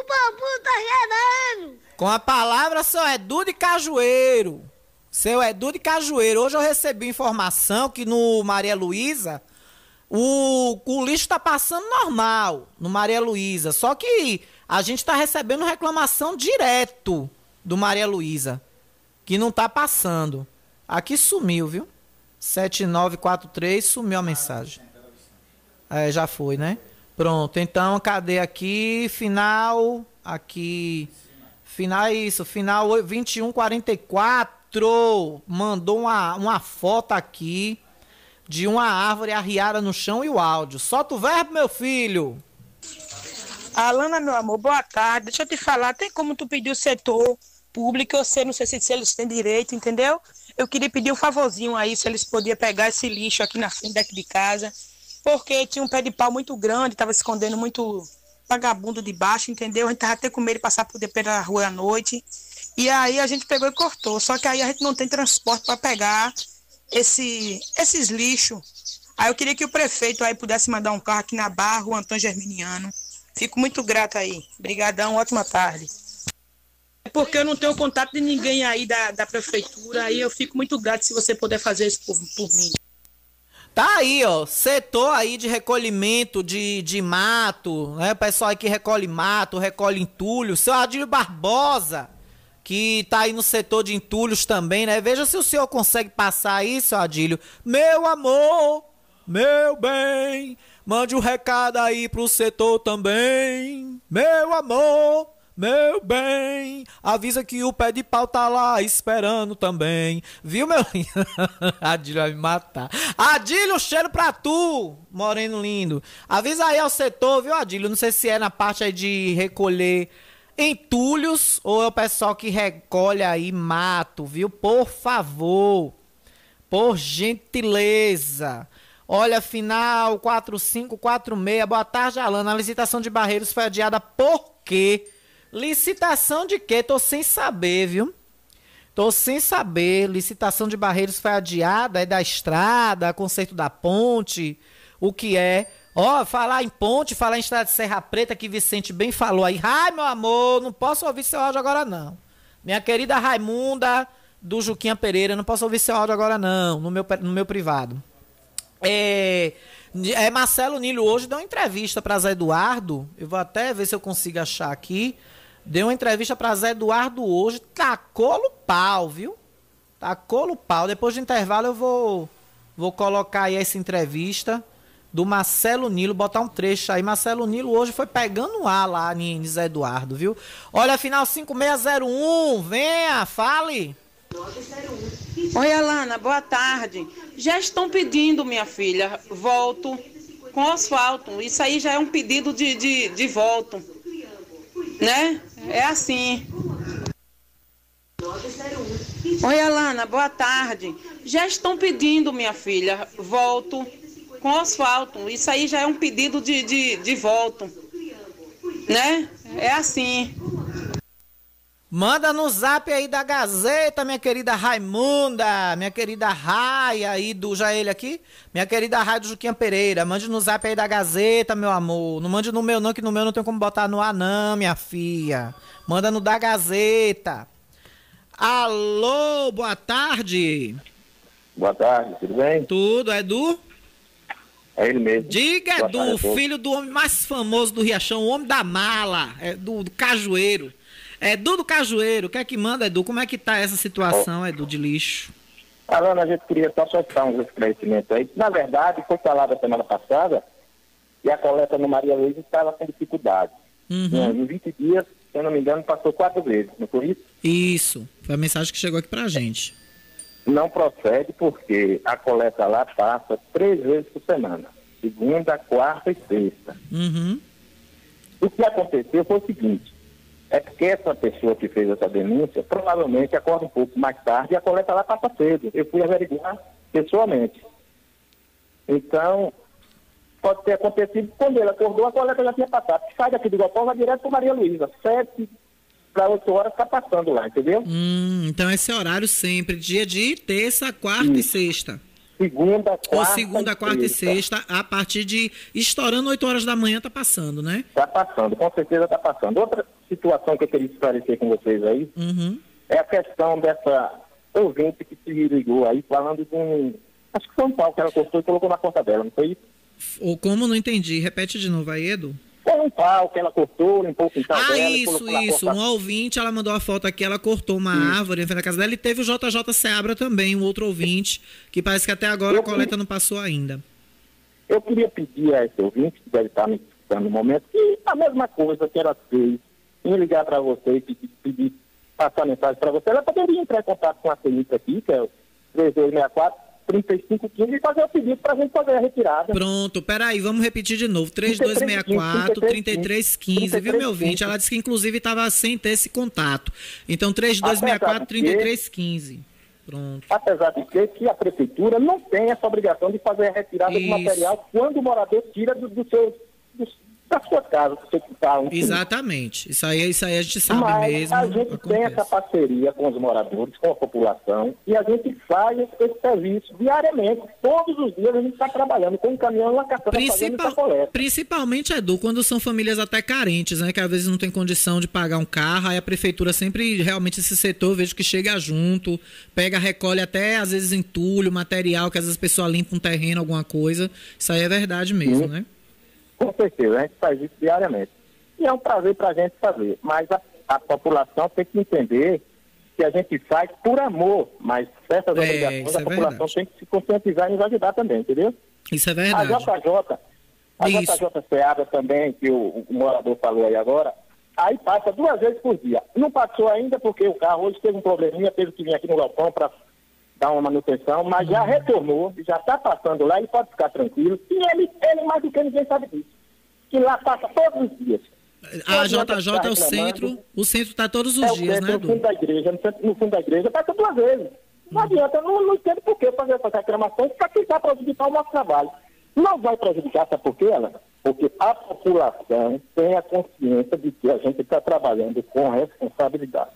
O bambu tá gerando! Com a palavra, seu Edu de Cajueiro. Seu Edu de Cajueiro. Hoje eu recebi informação que no Maria Luísa o, o lixo tá passando normal no Maria Luísa. Só que a gente tá recebendo reclamação direto do Maria Luísa. Que não tá passando. Aqui sumiu, viu? 7943 sumiu a mensagem. É, já foi, né? Pronto, então cadê aqui? Final. Aqui. Final é isso, final 2144. Mandou uma, uma foto aqui de uma árvore arriada no chão e o áudio. Solta o verbo, meu filho. Alana, meu amor, boa tarde. Deixa eu te falar, tem como tu pedir o setor público, eu sei, não sei se, se eles têm direito, entendeu? Eu queria pedir um favorzinho aí, se eles podiam pegar esse lixo aqui na frente daqui de casa, porque tinha um pé de pau muito grande, tava escondendo muito vagabundo debaixo, entendeu? A gente tava até com medo de passar por pela rua à noite. E aí a gente pegou e cortou. Só que aí a gente não tem transporte para pegar esse, esses lixos. Aí eu queria que o prefeito aí pudesse mandar um carro aqui na Barra, o Antônio Germiniano. Fico muito grato aí. Obrigadão, ótima tarde. É porque eu não tenho contato de ninguém aí da, da prefeitura, aí eu fico muito grato se você puder fazer isso por, por mim. Tá aí, ó, setor aí de recolhimento de, de mato, né? O pessoal aí que recolhe mato, recolhe entulho. Seu Adílio Barbosa, que tá aí no setor de entulhos também, né? Veja se o senhor consegue passar aí, seu Adílio. Meu amor, meu bem, mande um recado aí pro setor também. Meu amor, meu bem, avisa que o pé de pau tá lá esperando também. Viu, meu lindo? Adílio vai me matar. Adílio, cheiro pra tu, moreno lindo. Avisa aí ao setor, viu, Adílio? Não sei se é na parte aí de recolher entulhos ou é o pessoal que recolhe aí mato, viu? Por favor, por gentileza. Olha, final 4546. Boa tarde, Alana. A licitação de Barreiros foi adiada por quê? Licitação de quê? Tô sem saber, viu? Tô sem saber. Licitação de Barreiros foi adiada, é da estrada, conserto da ponte, o que é? Ó, falar em ponte, falar em estrada de Serra Preta, que Vicente bem falou aí. Ai, meu amor, não posso ouvir seu áudio agora, não. Minha querida Raimunda do Juquinha Pereira, não posso ouvir seu áudio agora, não, no meu, no meu privado. É, é, Marcelo Nilo hoje deu uma entrevista para Zé Eduardo. Eu vou até ver se eu consigo achar aqui. Deu uma entrevista para Zé Eduardo hoje. Tacou-lo pau, viu? Tacou-lo pau. Depois do intervalo eu vou, vou colocar aí essa entrevista do Marcelo Nilo, botar um trecho aí. Marcelo Nilo hoje foi pegando ar lá em Zé Eduardo, viu? Olha, final 5601. Venha, fale. Oi, Alana, boa tarde. Já estão pedindo, minha filha, volto com asfalto. Isso aí já é um pedido de, de, de volto. Né? É assim. Oi, Alana, boa tarde. Já estão pedindo, minha filha, volto com asfalto. Isso aí já é um pedido de, de, de volto. Né? É assim. Manda no zap aí da Gazeta, minha querida Raimunda, minha querida Raia aí do. Já ele aqui? Minha querida Raia do Juquinha Pereira. Mande no zap aí da Gazeta, meu amor. Não mande no meu, não, que no meu não tem como botar no ar, não, minha filha. Manda no da Gazeta. Alô, boa tarde. Boa tarde, tudo bem? Tudo, Edu? É ele mesmo. Diga, Boa Edu, tarde a todos. filho do homem mais famoso do Riachão, o homem da mala, é, do, do Cajueiro. Edu do Cajueiro, o que é que manda, Edu? Como é que tá essa situação, Edu, de lixo? Alana, a gente queria só soltar uns esclarecimentos aí. Na verdade, foi falado a semana passada que a coleta no Maria Luísa estava com dificuldade. Uhum. Em 20 dias, se eu não me engano, passou quatro vezes, não foi isso? Isso, foi a mensagem que chegou aqui pra gente. Não procede porque a coleta lá passa três vezes por semana. Segunda, quarta e sexta. Uhum. O que aconteceu foi o seguinte, é porque essa pessoa que fez essa denúncia provavelmente acorda um pouco mais tarde e a coleta lá passa cedo. Eu fui averiguar pessoalmente. Então, pode ter acontecido quando ele acordou, a coleta já tinha passado. Sai daqui do Gopó, vai direto para Maria Luísa. Sete para oito horas está passando lá, entendeu? Hum, então esse horário sempre, dia de terça, quarta e sexta. Segunda, quarta. Ou segunda, quarta e sexta, a partir de estourando 8 horas da manhã tá passando, né? Está passando, com certeza está passando. Outra situação que eu queria esclarecer com vocês aí Uhum. é a questão dessa ouvinte que se ligou aí falando de um. Acho que foi um pau que ela cortou e colocou na conta dela, não foi isso? Ou como não entendi? Repete de novo aí, Edu. Um pau que ela cortou, limpou o quintal Ah, dela. e isso, isso. Um ouvinte, ela mandou a foto aqui, ela cortou uma árvore em frente à casa dela e teve o JJ Seabra também, um outro ouvinte, que parece que até agora a coleta não passou ainda. Eu queria pedir a esse ouvinte, que deve estar me escutando no momento, que a mesma coisa que ela fez em ligar para você e pedir, pedir, passar mensagem para você, ela poderia entrar em contato com a CENIC aqui, que é o 3264 3515 e fazer o pedido para a gente fazer a retirada. Pronto, peraí, vamos repetir de novo. 3264 3315, viu, meu ouvinte? Ela disse que inclusive estava sem ter esse contato. Então, 3264 3315. Pronto. Apesar de que, que a prefeitura não tem essa obrigação de fazer a retirada do Isso. material quando o morador tira do, do seu, do, da sua casa, do seu quintal. enfim. Exatamente. Isso aí, isso aí a gente sabe Mas mesmo. a gente tem essa parceria com os moradores, com a população, e a gente faz esse, serviço diariamente. Todos os dias a gente está trabalhando com um caminhão e uma caçamba Principal- coleta. Principalmente, Edu, quando são famílias até carentes, né? Que às vezes não tem condição de pagar um carro, aí a prefeitura sempre, realmente, esse setor, vejo que chega junto, pega, recolhe até, às vezes, entulho, material, que às vezes a pessoa limpa um terreno, alguma coisa. Isso aí é verdade mesmo, né? Com certeza, a gente faz isso diariamente. E é um prazer para a gente fazer. Mas a, a população tem que entender que a gente faz por amor, mas certas É, obrigações a é população verdade. tem que se conscientizar e nos ajudar também, entendeu? Isso é A verdade. JJ, a Isso. JJ Seabra também, que o, o morador falou aí agora, aí passa duas vezes por dia. Não passou ainda porque o carro hoje teve um probleminha, teve que vir aqui no galpão para dar uma manutenção, mas já retornou, já está passando lá e pode ficar tranquilo. E ele, ele mais do que ninguém sabe disso. Que lá passa todos os dias. A adianta JJ é o reclamando. centro, o centro tá todos os É dias, centro, né, no fundo da igreja, no, centro- no fundo da igreja, passa duas vezes. Não adianta, eu não, não entendo por que fazer essas reclamações para tentar prejudicar o nosso trabalho. Não vai prejudicar, sabe por quê, Ana? Porque a população tem a consciência de que a gente está trabalhando com responsabilidade.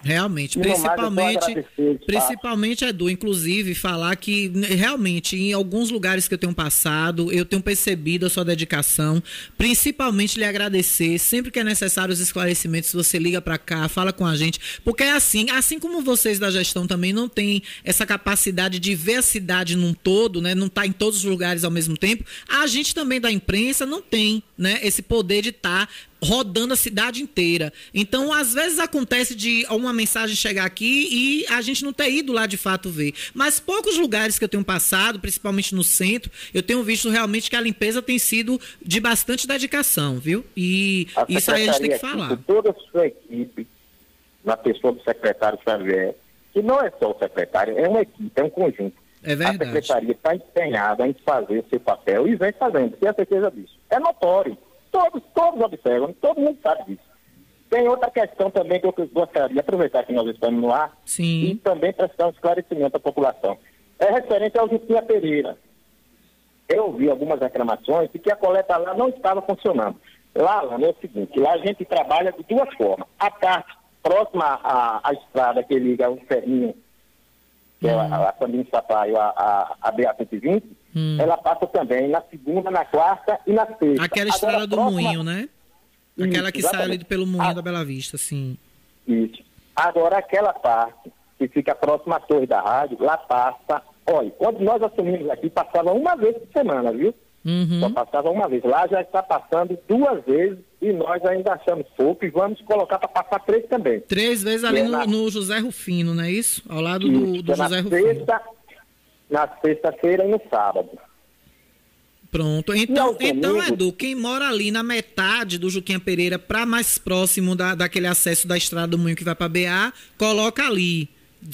Realmente, principalmente, principalmente Edu, inclusive falar que realmente em alguns lugares que eu tenho passado, eu tenho percebido a sua dedicação, principalmente lhe agradecer, sempre que é necessário os esclarecimentos, você liga para cá, fala com a gente, porque é assim, assim como vocês da gestão também não têm essa capacidade de ver a cidade num todo, né, não tá em todos os lugares ao mesmo tempo, a gente também da imprensa não tem, né, esse poder de estar rodando a cidade inteira. Então, às vezes acontece de uma mensagem chegar aqui e a gente não ter ido lá de fato ver. Mas poucos lugares que eu tenho passado, principalmente no centro, eu tenho visto realmente que a limpeza tem sido de bastante dedicação, viu? E A isso aí a gente tem que falar. toda a sua equipe, na pessoa do secretário Xavier, que não é só o secretário, é uma equipe, é um conjunto. É verdade. A secretaria está empenhada em fazer seu papel e vem fazendo, tenha certeza disso. É notório. Todos, todos observam, todo mundo sabe disso. Tem outra questão também que eu gostaria de aproveitar que nós estamos no ar Sim. e também prestar um esclarecimento à população. É referente ao Justinha Pereira. Eu ouvi algumas reclamações de que a coleta lá não estava funcionando. Lá, Lana, é o seguinte, lá a gente trabalha de duas formas. A parte próxima à, à estrada que liga o Ferrinho, que é a, a Sandinho Sapaio, a, a, a BA-120, ela passa também na segunda, na quarta e na sexta. Aquela Agora, estrada do próxima- moinho, né? Aquela Isso, que sai ali exatamente. pelo moinho da Bela Vista, sim. Isso. Agora, aquela parte que fica próxima à torre da rádio, lá passa. Olha, quando nós assumimos aqui, passava uma vez por semana, viu? Uhum. Só passava uma vez. Lá já está passando duas vezes e nós ainda achamos pouco e vamos colocar para passar três também. Três vezes ali é no, na- no José Rufino, não é isso? Ao lado do, Isso, do é na José Rufino. sexta, na sexta-feira e no sábado. Pronto. Então, então domingos? Edu, quem mora ali na metade do Juquinha Pereira, para mais próximo da, daquele acesso da estrada do Moinho que vai para BA, coloca ali.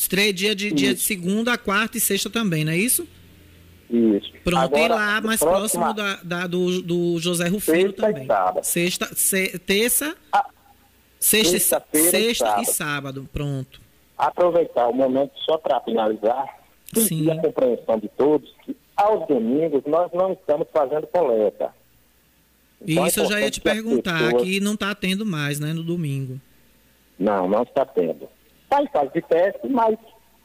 Três dias de, dia de segunda, quarta e sexta também, não é isso? Isso. Pronto, e Agora, lá mais próxima- próximo da, da- do, do José Rufino Sexta e também. sábado. Sexta, se- terça, sexta, e sá- sexta-feira e sexta e sábado. sábado. Pronto. aproveitar o momento só para finalizar e a compreensão de todos que aos domingos nós não estamos fazendo coleta. Então, é Isso eu já ia te perguntar, pessoas- que não tá tendo mais, né, no domingo. Não, não está tendo. Está em fase de teste, mas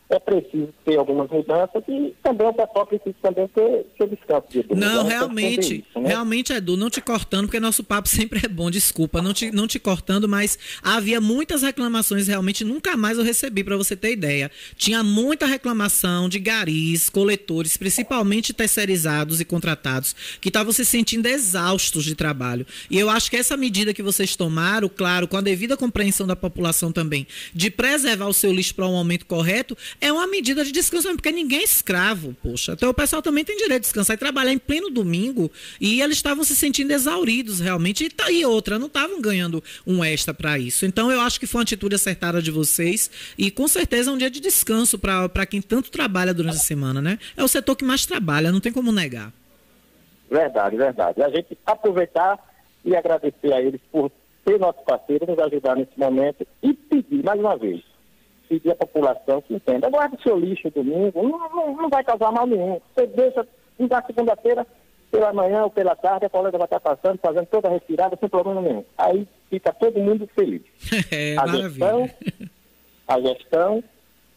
é preciso ter algumas mudanças e também o pessoal precisa também ter seu descanso de. Não, que realmente, isso, né? realmente, Edu, não te cortando, porque nosso papo sempre é bom, desculpa, não te, não te cortando, mas havia muitas reclamações, realmente, nunca mais eu recebi, para você ter ideia. Tinha muita reclamação de garis, coletores, principalmente terceirizados e contratados, que estavam se sentindo exaustos de trabalho. E eu acho que essa medida que vocês tomaram, claro, com a devida compreensão da população também, de preservar o seu lixo para um momento correto, é uma medida de descanso, porque ninguém é escravo, poxa. Então o pessoal também tem direito de descansar e trabalhar em pleno domingo. E eles estavam se sentindo exauridos, realmente. E, tá- e outra, não estavam ganhando um extra para isso. Então eu acho que foi uma atitude acertada de vocês. E com certeza é um dia de descanso para quem tanto trabalha durante a semana, né? É o setor que mais trabalha, não tem como negar. Verdade, verdade. A gente aproveitar e agradecer a eles por ser nosso parceiro, nos ajudar nesse momento e pedir, mais uma vez, pedir à população que entenda. Guarde seu lixo domingo, não, não, não vai causar mal nenhum. Você deixa na segunda-feira, pela manhã ou pela tarde, a colega vai estar passando, fazendo toda a retirada, sem problema nenhum. Aí fica todo mundo feliz. É, a gestão, a gestão,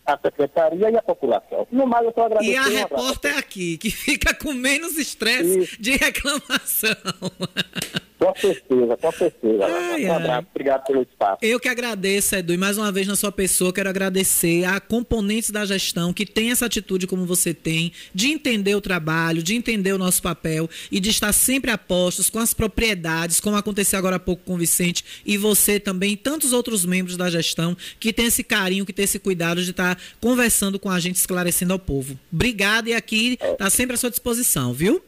a secretaria e a população. No mais, eu só agradecer. E a repórter aqui, que fica com menos estresse de reclamação. Com certeza, com certeza. Ai, um abraço, obrigado pelo espaço. Eu que agradeço, Edu, e mais uma vez na sua pessoa, quero agradecer a componentes da gestão que tem essa atitude como você tem, de entender o trabalho, de entender o nosso papel e de estar sempre a postos com as propriedades, como aconteceu agora há pouco com o Vicente, e você também, e tantos outros membros da gestão que tem esse carinho, que tem esse cuidado de estar conversando com a gente, esclarecendo ao povo. Obrigada e aqui está sempre à sua disposição, viu?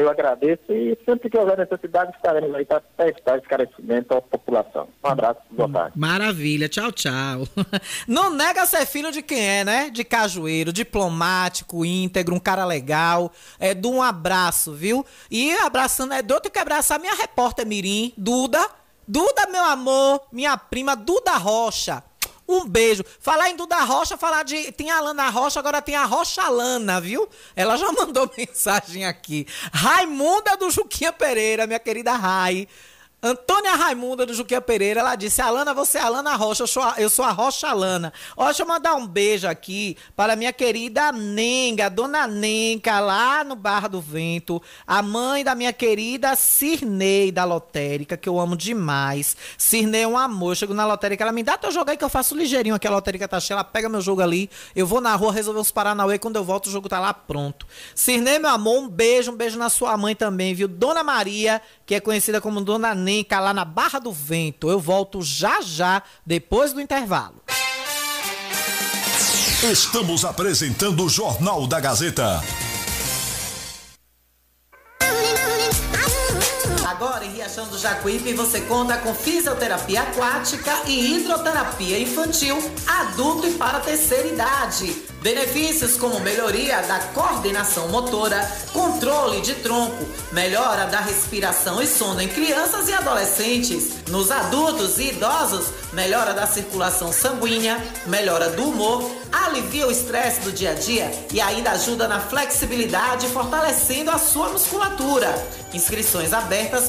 Eu agradeço e sempre que houver necessidade estaremos aí para prestar esclarecimento à população. Um abraço, boa tarde. Maravilha, tchau, tchau. Não nega ser filho de quem é, né? De cajueiro, diplomático, íntegro, um cara legal. É de um abraço, viu? E abraçando, é doido que abraçar minha repórter Mirim, Duda. Duda, meu amor, minha prima Duda Rocha. Um beijo. Falar em Duda Rocha, falar de. Tem a Lana Rocha, agora tem a Rocha Lana, viu? Ela já mandou mensagem aqui. Raimunda do Juquinha Pereira, minha querida Rai. Antônia Raimunda do Juquia Pereira, ela disse: Alana, você é Alana Rocha, eu sou a, eu sou a Rocha Alana. Ó, deixa eu mandar um beijo aqui para minha querida Nenga, dona Nenca, lá no Barra do Vento, a mãe da minha querida Cirnei da Lotérica, que eu amo demais. Cirnei é um amor, eu chego na lotérica, ela me dá teu jogo aí que eu faço ligeirinho aqui, a lotérica tá cheia, ela pega meu jogo ali, eu vou na rua resolver uns Paranauê, quando eu volto o jogo tá lá pronto. Cirnei, meu amor, um beijo, um beijo na sua mãe também, viu? Dona Maria, que é conhecida como Dona Nenca lá na Barra do Vento. Eu volto já já, depois do intervalo. Estamos apresentando o Jornal da Gazeta. Agora em Riachão do Jacuípe você conta com fisioterapia aquática e hidroterapia infantil, adulto e para terceira idade. Benefícios como melhoria da coordenação motora, controle de tronco, melhora da respiração e sono em crianças e adolescentes. Nos adultos e idosos, melhora da circulação sanguínea, melhora do humor, alivia o estresse do dia a dia e ainda ajuda na flexibilidade, fortalecendo a sua musculatura. Inscrições abertas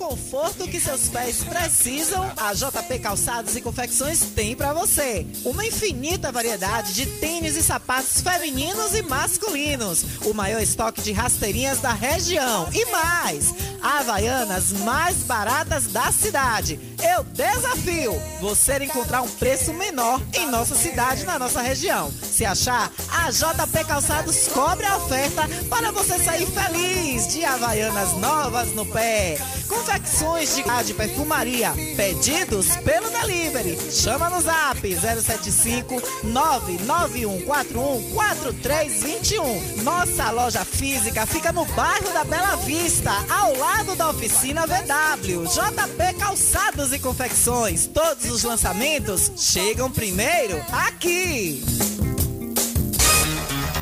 Conforto que seus pés precisam, a JP Calçados e Confecções tem para você. Uma infinita variedade de tênis e sapatos femininos e masculinos. O maior estoque de rasteirinhas da região. E mais, Havaianas mais baratas da cidade. Eu desafio você encontrar um preço menor em nossa cidade, na nossa região. Se achar, a JP Calçados cobre a oferta para você sair feliz de Havaianas novas no pé. Confecções de, de perfumaria. Pedidos pelo delivery. Chama no zap 075 99141 4321. Nossa loja física fica no bairro da Bela Vista, ao lado da oficina VW. JP Calçados e Confecções. Todos os lançamentos chegam primeiro aqui.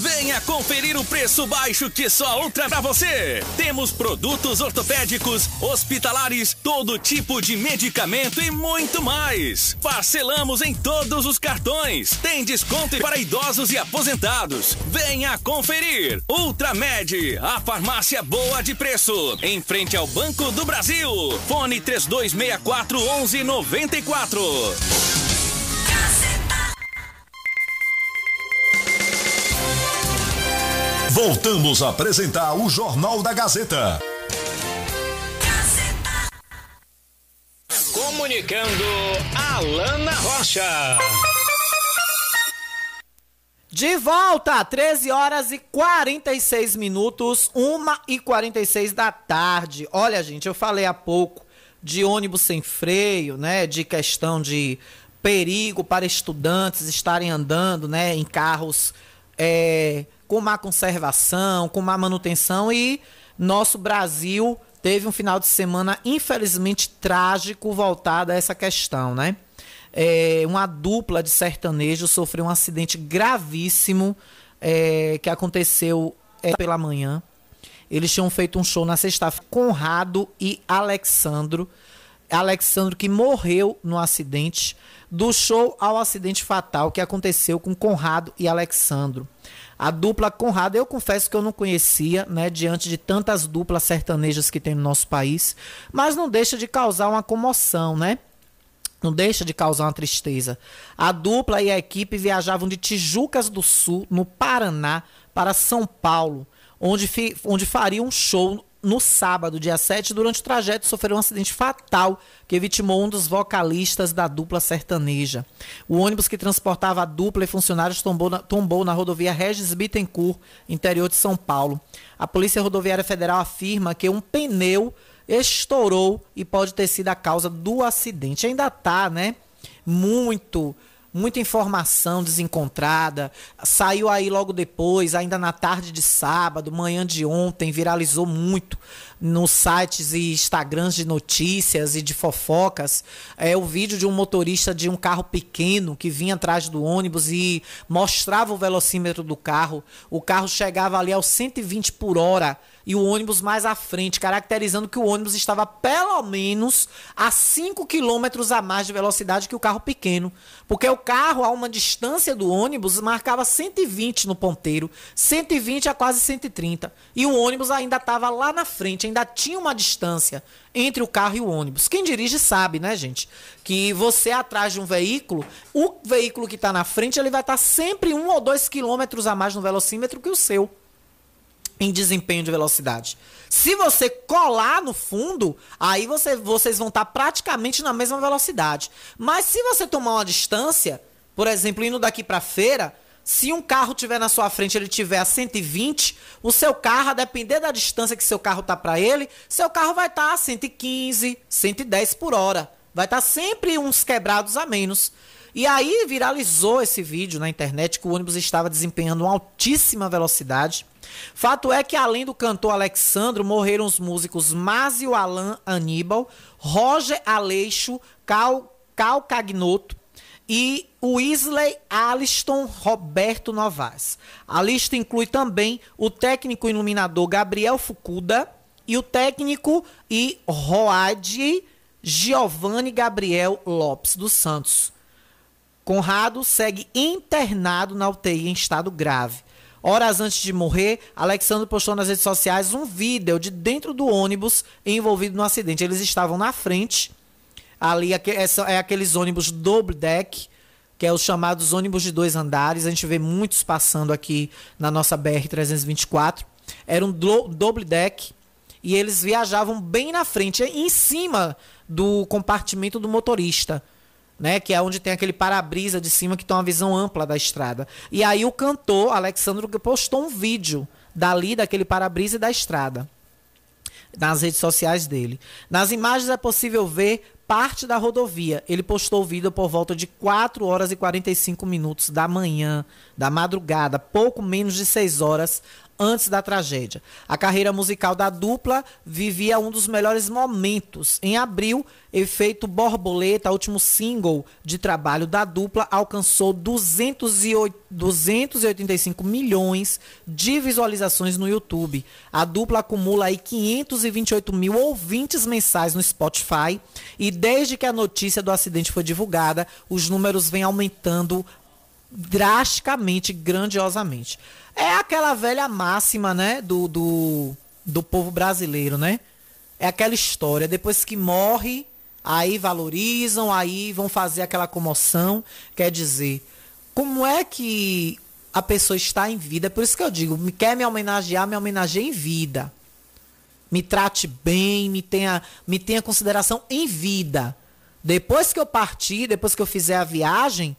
Venha conferir o preço baixo que só Ultra pra você. Temos produtos ortopédicos, hospitalares, todo tipo de medicamento e muito mais. Parcelamos em todos os cartões. Tem desconto para idosos e aposentados. Venha conferir. Ultramed, a farmácia boa de preço. Em frente ao Banco do Brasil. Fone 3264 1194. Voltamos a apresentar o Jornal da Gazeta. Comunicando Alana Rocha. De volta, 13 horas e 46 minutos, 1 e 46 da tarde. Olha, gente, eu falei há pouco de ônibus sem freio, né? De questão de perigo para estudantes estarem andando, né? Em carros é, com má conservação, com má manutenção e nosso Brasil teve um final de semana infelizmente trágico voltado a essa questão, né? É, uma dupla de sertanejo sofreu um acidente gravíssimo é, que aconteceu é, pela manhã. Eles tinham feito um show na sexta-feira, Conrado e Alexandro. Alexandro que morreu no acidente, do show ao acidente fatal que aconteceu com Conrado e Alexandro. A dupla Conrado, eu confesso que eu não conhecia, né, diante de tantas duplas sertanejas que tem no nosso país, mas não deixa de causar uma comoção, né? Não deixa de causar uma tristeza. A dupla e a equipe viajavam de Tijucas do Sul, no Paraná, para São Paulo, onde, onde fariam um show no sábado, dia 7, durante o trajeto, sofreu um acidente fatal que vitimou um dos vocalistas da dupla sertaneja. O ônibus que transportava a dupla e funcionários tombou na, tombou na rodovia Regis Bittencourt, interior de São Paulo. A Polícia Rodoviária Federal afirma que um pneu estourou e pode ter sido a causa do acidente. Ainda está, né? Muito muita informação desencontrada. Saiu aí logo depois, ainda na tarde de sábado, manhã de ontem, viralizou muito nos sites e Instagrams de notícias e de fofocas. É o vídeo de um motorista de um carro pequeno que vinha atrás do ônibus e mostrava o velocímetro do carro. O carro chegava ali aos 120 por hora e o ônibus mais à frente, caracterizando que o ônibus estava pelo menos a 5 quilômetros a mais de velocidade que o carro pequeno. Porque o carro, a uma distância do ônibus, marcava 120 no ponteiro, 120 a quase 130. E o ônibus ainda estava lá na frente, ainda tinha uma distância entre o carro e o ônibus. Quem dirige sabe, né, gente? Que você atrás de um veículo, o veículo que está na frente, ele vai estar tá sempre um ou dois quilômetros a mais no velocímetro que o seu em desempenho de velocidade. Se você colar no fundo, aí você, vocês vão estar praticamente na mesma velocidade. Mas se você tomar uma distância, por exemplo, indo daqui para feira, se um carro tiver na sua frente, ele tiver a 120, o seu carro, a depender da distância que seu carro tá para ele, seu carro vai estar tá a 115, 110 por hora. Vai estar tá sempre uns quebrados a menos. E aí viralizou esse vídeo na internet que o ônibus estava desempenhando uma altíssima velocidade Fato é que, além do cantor Alexandro, morreram os músicos Másio Alan Aníbal, Roger Aleixo, Cal, Cal Cagnoto e Weasley Aliston Roberto Novaes. A lista inclui também o técnico iluminador Gabriel Fucuda e o técnico e Road Giovanni Gabriel Lopes dos Santos. Conrado segue internado na UTI em estado grave. Horas antes de morrer, Alexandre postou nas redes sociais um vídeo de dentro do ônibus envolvido no acidente. Eles estavam na frente, ali é aqueles ônibus double deck, que é os chamados ônibus de dois andares. A gente vê muitos passando aqui na nossa BR-324. Era um double deck e eles viajavam bem na frente, em cima do compartimento do motorista né? Que é onde tem aquele para-brisa de cima que tem uma visão ampla da estrada. E aí o cantor Alexandro postou um vídeo dali daquele para-brisa e da estrada nas redes sociais dele. Nas imagens é possível ver parte da rodovia. Ele postou o vídeo por volta de 4 horas e 45 minutos da manhã, da madrugada, pouco menos de 6 horas antes da tragédia. A carreira musical da dupla vivia um dos melhores momentos. Em abril, Efeito Borboleta, último single de trabalho da dupla, alcançou 208, 285 milhões de visualizações no YouTube. A dupla acumula aí 528 mil ouvintes mensais no Spotify e desde que a notícia do acidente foi divulgada, os números vêm aumentando drasticamente, grandiosamente. É aquela velha máxima, né, do, do, do povo brasileiro, né? É aquela história, depois que morre, aí valorizam, aí vão fazer aquela comoção. Quer dizer, como é que a pessoa está em vida. Por isso que eu digo, me quer me homenagear, me homenageie em vida. Me trate bem, me tenha, me tenha consideração em vida. Depois que eu partir, depois que eu fizer a viagem,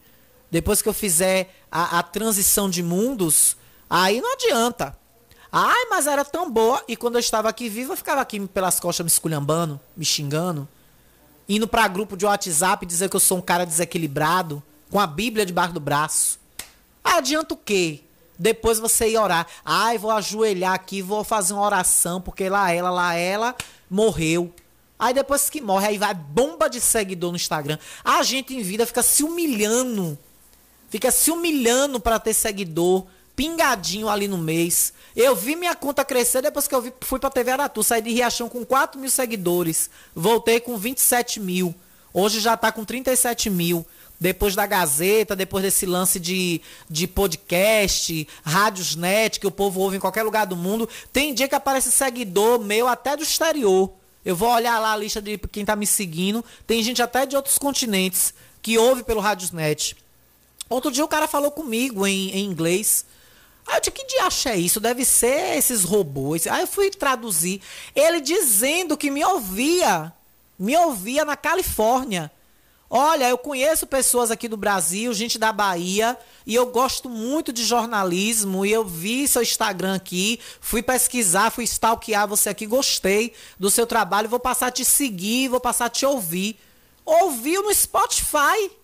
depois que eu fizer a, a transição de mundos, aí não adianta. Ai, mas era tão boa. E quando eu estava aqui vivo, eu ficava aqui pelas costas me esculhambando, me xingando. Indo para grupo de WhatsApp dizer que eu sou um cara desequilibrado, com a Bíblia debaixo do braço. Adianta o quê? Depois você ir orar. Ai, vou ajoelhar aqui, vou fazer uma oração, porque lá ela, lá ela morreu. Aí depois que morre, aí vai bomba de seguidor no Instagram. A gente em vida fica se humilhando. Fica se humilhando para ter seguidor pingadinho ali no mês. Eu vi minha conta crescer depois que eu vi, fui pra TV Aratu. Saí de Riachão com 4 mil seguidores. Voltei com 27 mil. Hoje já tá com 37 mil. Depois da Gazeta, depois desse lance de, de podcast, rádios net, que o povo ouve em qualquer lugar do mundo. Tem dia que aparece seguidor meu até do exterior. Eu vou olhar lá a lista de quem tá me seguindo. Tem gente até de outros continentes que ouve pelo Rádiosnet. Outro dia o cara falou comigo em, em inglês. Aí eu disse, que diacho é isso? Deve ser esses robôs. Aí eu fui traduzir. Ele dizendo que me ouvia. Me ouvia na Califórnia. Olha, eu conheço pessoas aqui do Brasil, gente da Bahia, e eu gosto muito de jornalismo, e eu vi seu Instagram aqui, fui pesquisar, fui stalkear você aqui, gostei do seu trabalho, vou passar a te seguir, vou passar a te ouvir. Ouviu no Spotify.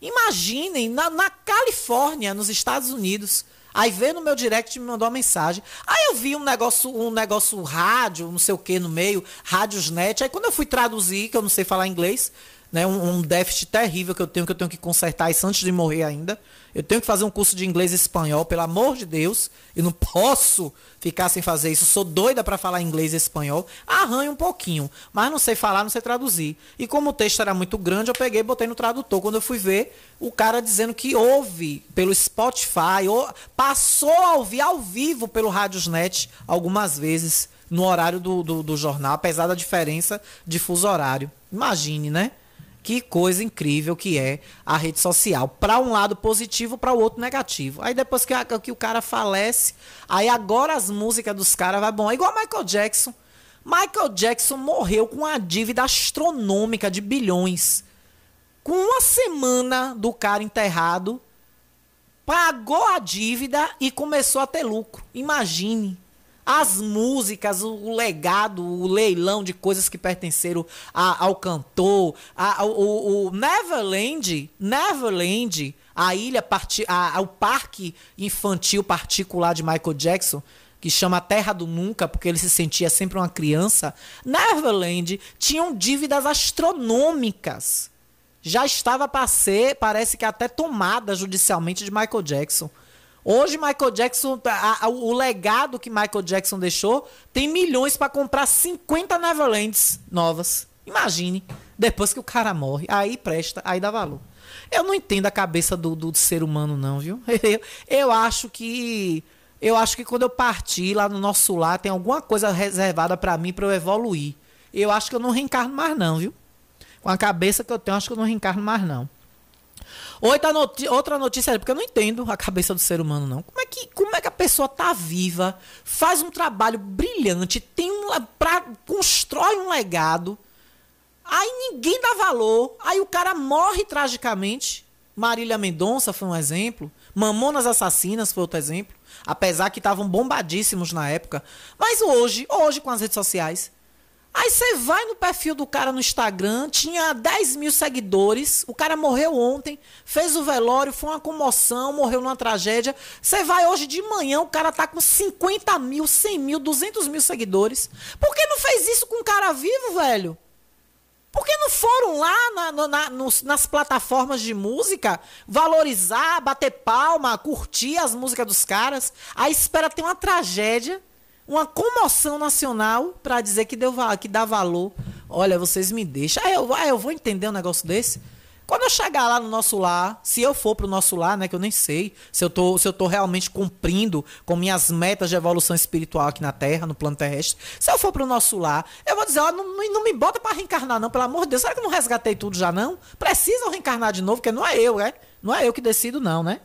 Imaginem, na, na Califórnia, nos Estados Unidos. Aí veio no meu direct e me mandou uma mensagem. Aí eu vi um negócio, um negócio rádio, não sei o que no meio, rádiosnet. Aí quando eu fui traduzir, que eu não sei falar inglês, né, um, um, déficit terrível que eu tenho, que eu tenho que consertar isso antes de morrer ainda. Eu tenho que fazer um curso de inglês e espanhol, pelo amor de Deus. Eu não posso ficar sem fazer isso. sou doida para falar inglês e espanhol. Arranho um pouquinho, mas não sei falar, não sei traduzir. E como o texto era muito grande, eu peguei e botei no tradutor. Quando eu fui ver, o cara dizendo que ouve pelo Spotify, ou passou a ouvir ao vivo pelo Radiosnet algumas vezes no horário do, do, do jornal, apesar da diferença de fuso horário. Imagine, né? Que coisa incrível que é a rede social. Para um lado positivo, para o outro negativo. Aí depois que, que o cara falece, aí agora as músicas dos caras vai bom. É igual Michael Jackson. Michael Jackson morreu com uma dívida astronômica de bilhões. Com uma semana do cara enterrado, pagou a dívida e começou a ter lucro. Imagine as músicas, o legado, o leilão de coisas que pertenceram a, ao cantor, a, o, o, Neverland, Neverland, a ilha, a, o parque infantil particular de Michael Jackson, que chama Terra do Nunca, porque ele se sentia sempre uma criança, Neverland tinham dívidas astronômicas. Já estava para ser, parece que até tomada judicialmente de Michael Jackson. Hoje, Michael Jackson, a, a, o legado que Michael Jackson deixou, tem milhões para comprar 50 Neverlands novas. Imagine. Depois que o cara morre, aí presta, aí dá valor. Eu não entendo a cabeça do, do ser humano, não, viu? Eu, eu acho que. Eu acho que quando eu partir lá no nosso lar, tem alguma coisa reservada para mim para eu evoluir. Eu acho que eu não reencarno mais, não, viu? Com a cabeça que eu tenho, acho que eu não reencarno mais, não. Outra, noti outra notícia, porque eu não entendo a cabeça do ser humano, não. Como é que, como é que a pessoa tá viva, faz um trabalho brilhante, tem um, pra, constrói um legado, aí ninguém dá valor, aí o cara morre tragicamente. Marília Mendonça foi um exemplo. Mamonas Assassinas foi outro exemplo. Apesar que estavam bombadíssimos na época. Mas hoje, hoje com as redes sociais, Aí você vai no perfil do cara no Instagram, tinha 10 mil seguidores, o cara morreu ontem, fez o velório, foi uma comoção, morreu numa tragédia. Você vai hoje de manhã, o cara tá com 50 mil, 100 mil, 200 mil seguidores. Por que não fez isso com um cara vivo, velho? Por que não foram lá na, na, nos, nas plataformas de música valorizar, bater palma, curtir as músicas dos caras? Aí espera ter uma tragédia uma comoção nacional para dizer que, deu, que dá valor. Olha, vocês me deixam. Aí eu, aí eu vou entender um negócio desse. Quando eu chegar lá no nosso lar, se eu for pro nosso lar, né, que eu nem sei, se eu tô, se eu tô realmente cumprindo com minhas metas de evolução espiritual aqui na Terra, no plano terrestre, se eu for pro nosso lar, eu vou dizer, ó, não, não me bota para reencarnar não, pelo amor de Deus, será que eu não resgatei tudo já não? Preciso reencarnar de novo, porque não é eu, é? Não é eu que decido não, né?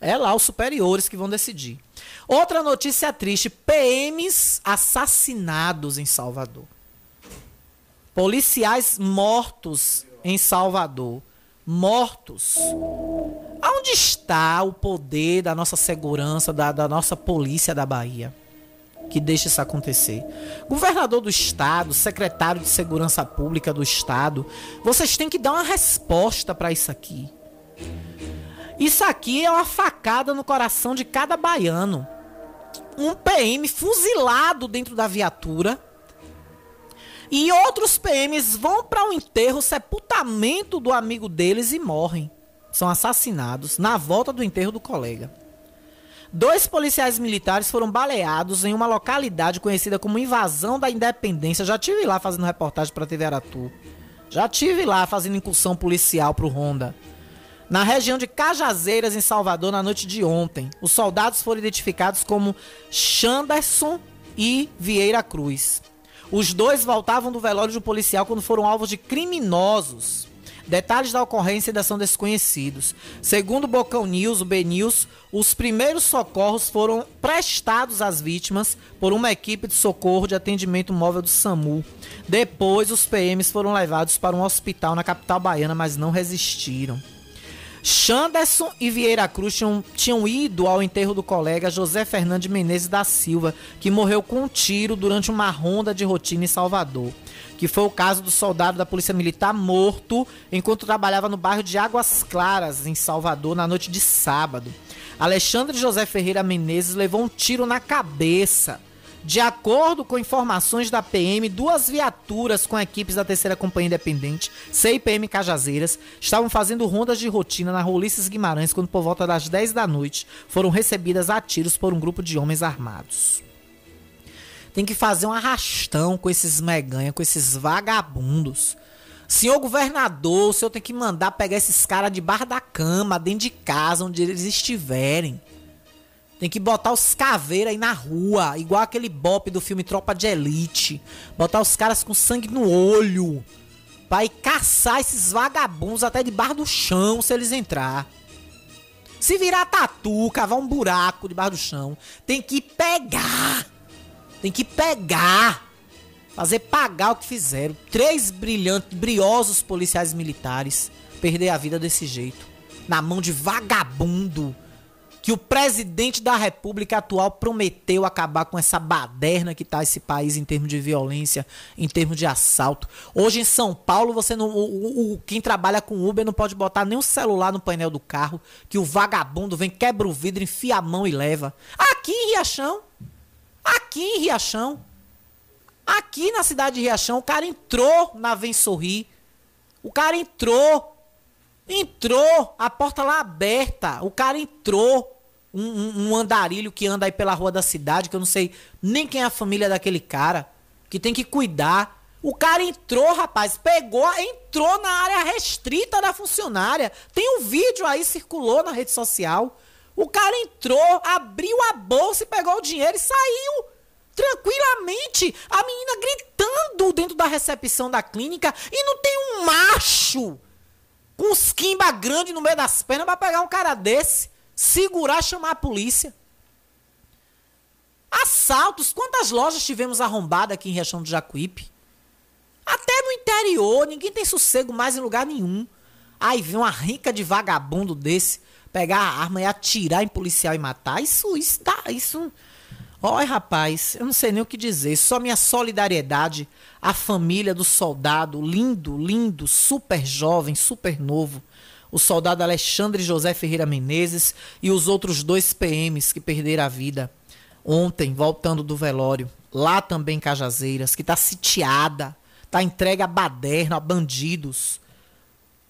É lá os superiores que vão decidir. Outra notícia triste: PMs assassinados em Salvador. Policiais mortos em Salvador. Mortos. Onde está o poder da nossa segurança, da, da nossa polícia da Bahia? Que deixa isso acontecer. Governador do Estado, secretário de Segurança Pública do Estado, vocês têm que dar uma resposta para isso aqui. Isso aqui é uma facada no coração de cada baiano. Um PM fuzilado dentro da viatura. E outros PMs vão para o enterro, sepultamento do amigo deles e morrem. São assassinados na volta do enterro do colega. Dois policiais militares foram baleados em uma localidade conhecida como Invasão da Independência. Já tive lá fazendo reportagem para TV Aratu. Já tive lá fazendo incursão policial para o Honda na região de Cajazeiras, em Salvador, na noite de ontem. Os soldados foram identificados como Chanderson e Vieira Cruz. Os dois voltavam do velório um policial quando foram alvos de criminosos. Detalhes da ocorrência ainda são desconhecidos. Segundo o Bocão News, o B-News, os primeiros socorros foram prestados às vítimas por uma equipe de socorro de atendimento móvel do SAMU. Depois, os PMs foram levados para um hospital na capital baiana, mas não resistiram. Xanderson e Vieira Cruz tinham, tinham ido ao enterro do colega José Fernandes Menezes da Silva, que morreu com um tiro durante uma ronda de rotina em Salvador. Que foi o caso do soldado da Polícia Militar morto enquanto trabalhava no bairro de Águas Claras, em Salvador, na noite de sábado. Alexandre José Ferreira Menezes levou um tiro na cabeça. De acordo com informações da PM, duas viaturas com equipes da terceira companhia independente, CIPM Cajazeiras, estavam fazendo rondas de rotina na Rolices Guimarães quando por volta das 10 da noite foram recebidas a tiros por um grupo de homens armados. Tem que fazer um arrastão com esses meganha, com esses vagabundos. Senhor governador, o senhor tem que mandar pegar esses caras debaixo da cama, dentro de casa, onde eles estiverem. Tem que botar os caveiros aí na rua, igual aquele bop do filme Tropa de Elite. Botar os caras com sangue no olho. Pra ir caçar esses vagabundos até debaixo do chão se eles entrar. Se virar tatu, cavar um buraco debaixo do chão, tem que pegar. Tem que pegar. Fazer pagar o que fizeram. Três brilhantes, briosos policiais militares perder a vida desse jeito. Na mão de vagabundo que o presidente da república atual prometeu acabar com essa baderna que está esse país em termos de violência, em termos de assalto. Hoje em São Paulo, você não, o, o, quem trabalha com Uber não pode botar nem um celular no painel do carro, que o vagabundo vem, quebra o vidro, enfia a mão e leva. Aqui em Riachão, aqui em Riachão, aqui na cidade de Riachão, o cara entrou na Vem Sorrir, o cara entrou Entrou, a porta lá aberta. O cara entrou um, um, um, andarilho que anda aí pela rua da cidade, que eu não sei nem quem é a família daquele cara, que tem que cuidar. O cara entrou, rapaz, pegou, entrou na área restrita da funcionária. Tem um vídeo aí, circulou na rede social. O cara entrou, abriu a bolsa e pegou o dinheiro e saiu. Tranquilamente. A menina gritando dentro da recepção da clínica e não tem um macho com os quimba grande no meio das pernas pra pegar um cara desse segurar, chamar a polícia. Assaltos, quantas lojas tivemos arrombadas aqui em Riachão do Jacuípe? Até no interior, ninguém tem sossego mais em lugar nenhum. Aí vem uma rica de vagabundo desse pegar a arma e atirar em policial e matar. Isso, isso tá, isso. Olha, rapaz, eu não sei nem o que dizer. Só minha solidariedade à família do soldado, lindo, lindo, super jovem, super novo, o soldado Alexandre José Ferreira Menezes e os outros dois PMs que perderam a vida ontem, voltando do velório, lá também em Cajazeiras, que está sitiada, está entregue a baderna, a bandidos.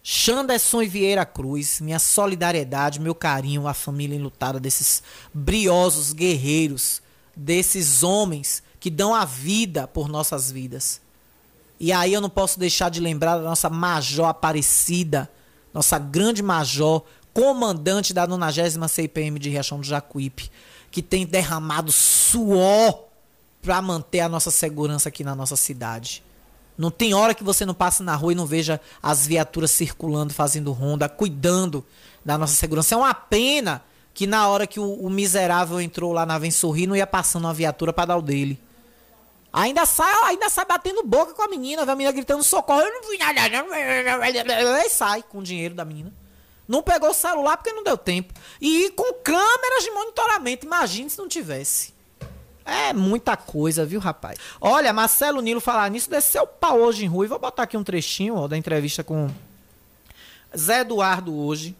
Xanderson e Vieira Cruz, minha solidariedade, meu carinho à família enlutada desses briosos guerreiros, desses homens que dão a vida por nossas vidas. E aí eu não posso deixar de lembrar da nossa Major Aparecida, nossa grande major, comandante da 90 CPM de Riachão do Jacuípe, que tem derramado suor para manter a nossa segurança aqui na nossa cidade. Não tem hora que você não passe na rua e não veja as viaturas circulando, fazendo ronda, cuidando da nossa segurança. É uma pena que na hora que o, o miserável entrou lá na Vem Sorrir, não ia passando uma viatura pra dar o dele. Ainda sai, ainda sai batendo boca com a menina, a menina gritando socorro, eu não vi nada, não. E sai com o dinheiro da menina. Não pegou o celular porque não deu tempo. E com câmeras de monitoramento, imagine se não tivesse. É muita coisa, viu, rapaz? Olha, Marcelo Nilo falar nisso, desceu o pau hoje em Rui. Vou botar aqui um trechinho ó, da entrevista com Zé Eduardo hoje.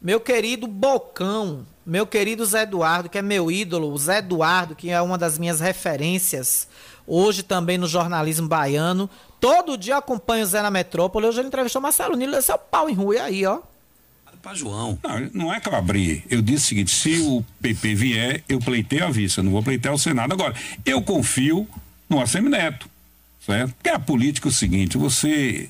Meu querido Bocão, meu querido Zé Eduardo, que é meu ídolo, o Zé Eduardo, que é uma das minhas referências, hoje também no jornalismo baiano. Todo dia acompanho o Zé na metrópole. Hoje ele entrevistou Marcelo Nilo, desceu o pau em Rui aí, ó para João. Não, não é que eu abri. Eu disse o seguinte: se o PP vier, eu pleiteio a vista, não vou pleitear o Senado. Agora, eu confio no Assemineto, certo? Porque a política é o seguinte: você.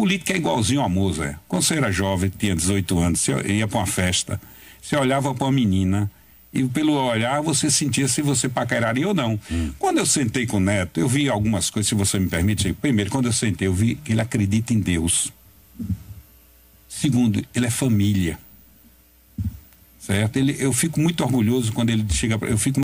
Política é igualzinho a moça. É. Quando você era jovem, tinha 18 anos, você ia para uma festa, você olhava para uma menina e pelo olhar você sentia se você paqueraria ou não. Hum. Quando eu sentei com o Neto, eu vi algumas coisas, se você me permite. Primeiro, quando eu sentei, eu vi que ele acredita em Deus. Segundo, ele é família. Certo? Ele, eu fico muito orgulhoso quando ele chega. Eu fico.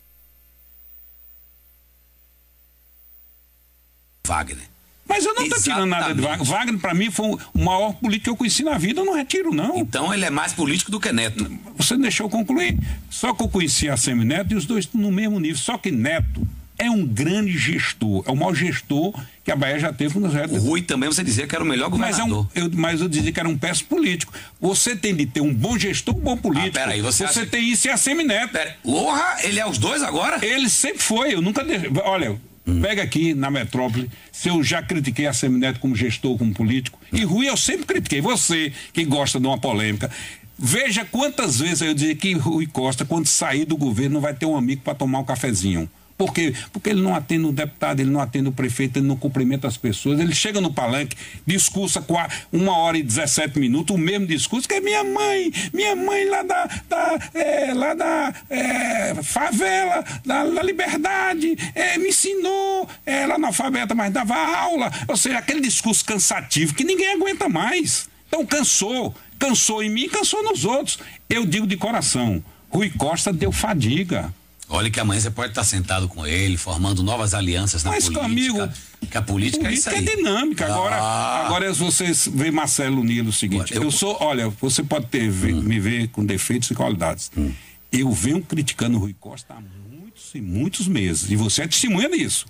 Wagner. Mas eu não estou tirando nada de Wagner. Wagner, para mim, foi o maior político que eu conheci na vida. Eu não retiro, não. Então ele é mais político do que Neto. Você deixou eu concluir. Só que eu conheci a Semi Neto e os dois estão no mesmo nível. Só que Neto é um grande gestor, é o maior gestor que a Bahia já teve nos O Rui também você dizia que era o melhor governador. Mas, é um, eu, mas eu dizia que era um péssimo político. Você tem de ter um bom gestor, um bom político. Ah, peraí, você você acha... tem isso e a Semineto. Pera, Porra, ele é os dois agora? Ele sempre foi, eu nunca... De... Olha, hum. pega aqui na metrópole, se eu já critiquei a Semineto como gestor, como político, hum. e Rui eu sempre critiquei. Você, que gosta de uma polêmica... Veja quantas vezes eu dizia que Rui Costa, quando sair do governo, não vai ter um amigo para tomar um cafezinho. Por quê? Porque ele não atende o deputado, ele não atende o prefeito, ele não cumprimenta as pessoas. Ele chega no palanque, discursa com uma hora e 17 minutos, o mesmo discurso que é minha mãe, minha mãe lá da, da, é, lá da é, favela, da, da liberdade, é, me ensinou, ela é analfabeta, mas dava aula. Ou seja, aquele discurso cansativo que ninguém aguenta mais. Então cansou, cansou em mim, cansou nos outros. Eu digo de coração, Rui Costa deu fadiga. Olha que amanhã você pode estar sentado com ele, formando novas alianças na Mas, política. Amigo, que a política, política é isso aí. é dinâmica. Agora, ah. agora você vê Marcelo Nilo o seguinte, eu, eu, sou, olha, você pode ter, hum. me ver com defeitos e qualidades. Hum. Eu venho criticando o Rui Costa há muitos e muitos meses, e você é testemunha disso.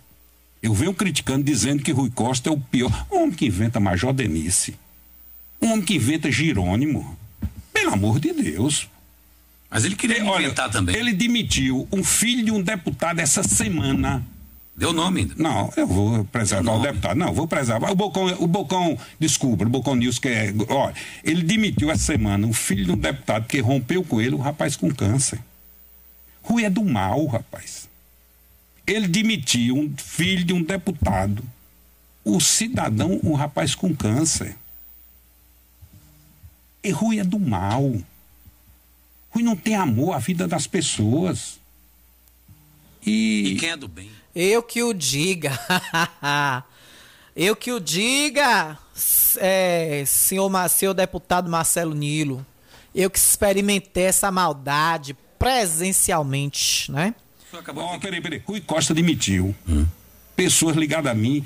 Eu venho criticando, dizendo que Rui Costa é o pior. Um homem que inventa Major Denise. Um homem que inventa Jerônimo. Pelo amor de Deus. Mas ele queria Olha, inventar também. Ele demitiu um filho de um deputado essa semana. Deu nome ainda? Não, eu vou preservar o deputado. Não, vou preservar. O Bocão, o Bocão descubra, o Bocão News que é. Olha, ele demitiu essa semana um filho de um deputado que rompeu com ele, um rapaz com câncer. Rui é do mal, rapaz. Ele demitiu um filho de um deputado, o cidadão, um rapaz com câncer. E Rui é do mal. Rui não tem amor à vida das pessoas. E, e quem é do bem? Eu que o diga. Eu que o diga, é, senhor, senhor deputado Marcelo Nilo. Eu que experimentei essa maldade presencialmente, né? Oh, peraí, peraí. Rui Costa demitiu. Hum. Pessoas ligadas a mim.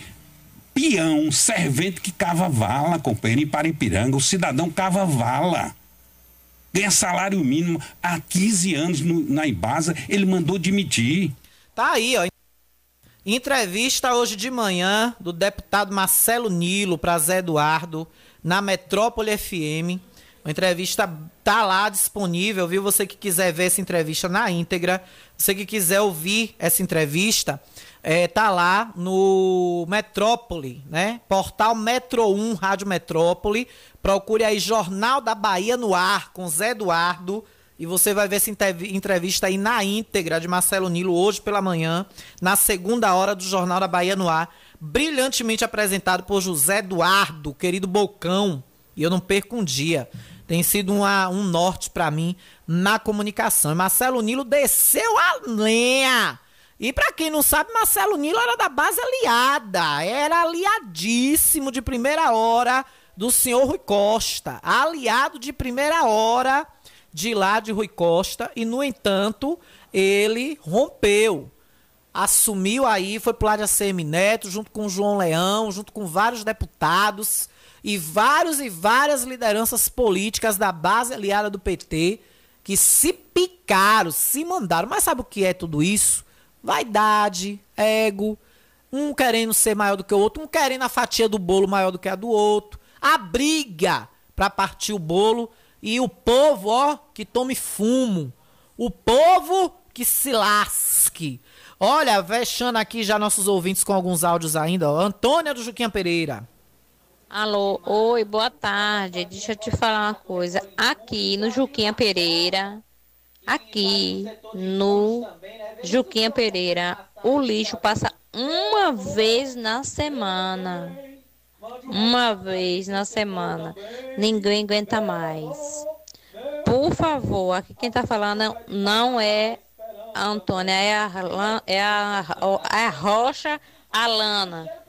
Peão, servente que cava vala, companheiro, em Paripiranga. O cidadão cava vala ganha salário mínimo há 15 anos no, na Embasa, ele mandou demitir. Tá aí, ó. Entrevista hoje de manhã do deputado Marcelo Nilo para Zé Eduardo na Metrópole FM. A entrevista tá lá disponível, viu? Você que quiser ver essa entrevista na íntegra, você que quiser ouvir essa entrevista, é, tá lá no Metrópole, né? Portal Metro 1, Rádio Metrópole. Procure aí Jornal da Bahia no ar com Zé Eduardo e você vai ver essa entrevista aí na íntegra de Marcelo Nilo hoje pela manhã, na segunda hora do Jornal da Bahia no ar, brilhantemente apresentado por José Eduardo, querido Bocão. E eu não perco um dia. Tem sido uma, um norte para mim na comunicação. Marcelo Nilo desceu a lenha. E para quem não sabe, Marcelo Nilo era da base aliada, era aliadíssimo de primeira hora do senhor Rui Costa, aliado de primeira hora de lá de Rui Costa e, no entanto, ele rompeu. Assumiu aí, foi pro lado de ACM Neto, junto com João Leão, junto com vários deputados e vários e várias lideranças políticas da base aliada do PT que se picaram, se mandaram. Mas sabe o que é tudo isso? Vaidade, ego, um querendo ser maior do que o outro, um querendo a fatia do bolo maior do que a do outro. A briga para partir o bolo e o povo, ó, que tome fumo. O povo que se lasque. Olha, fechando aqui já nossos ouvintes com alguns áudios ainda. Ó. Antônia do Juquinha Pereira. Alô, oi, boa tarde. Deixa eu te falar uma coisa. Aqui no Juquinha Pereira, aqui no Juquinha Pereira, o lixo passa uma vez na semana. Uma vez na semana. Ninguém aguenta mais. Por favor, aqui quem tá falando não é a Antônia, é a, é a, é a Rocha Alana.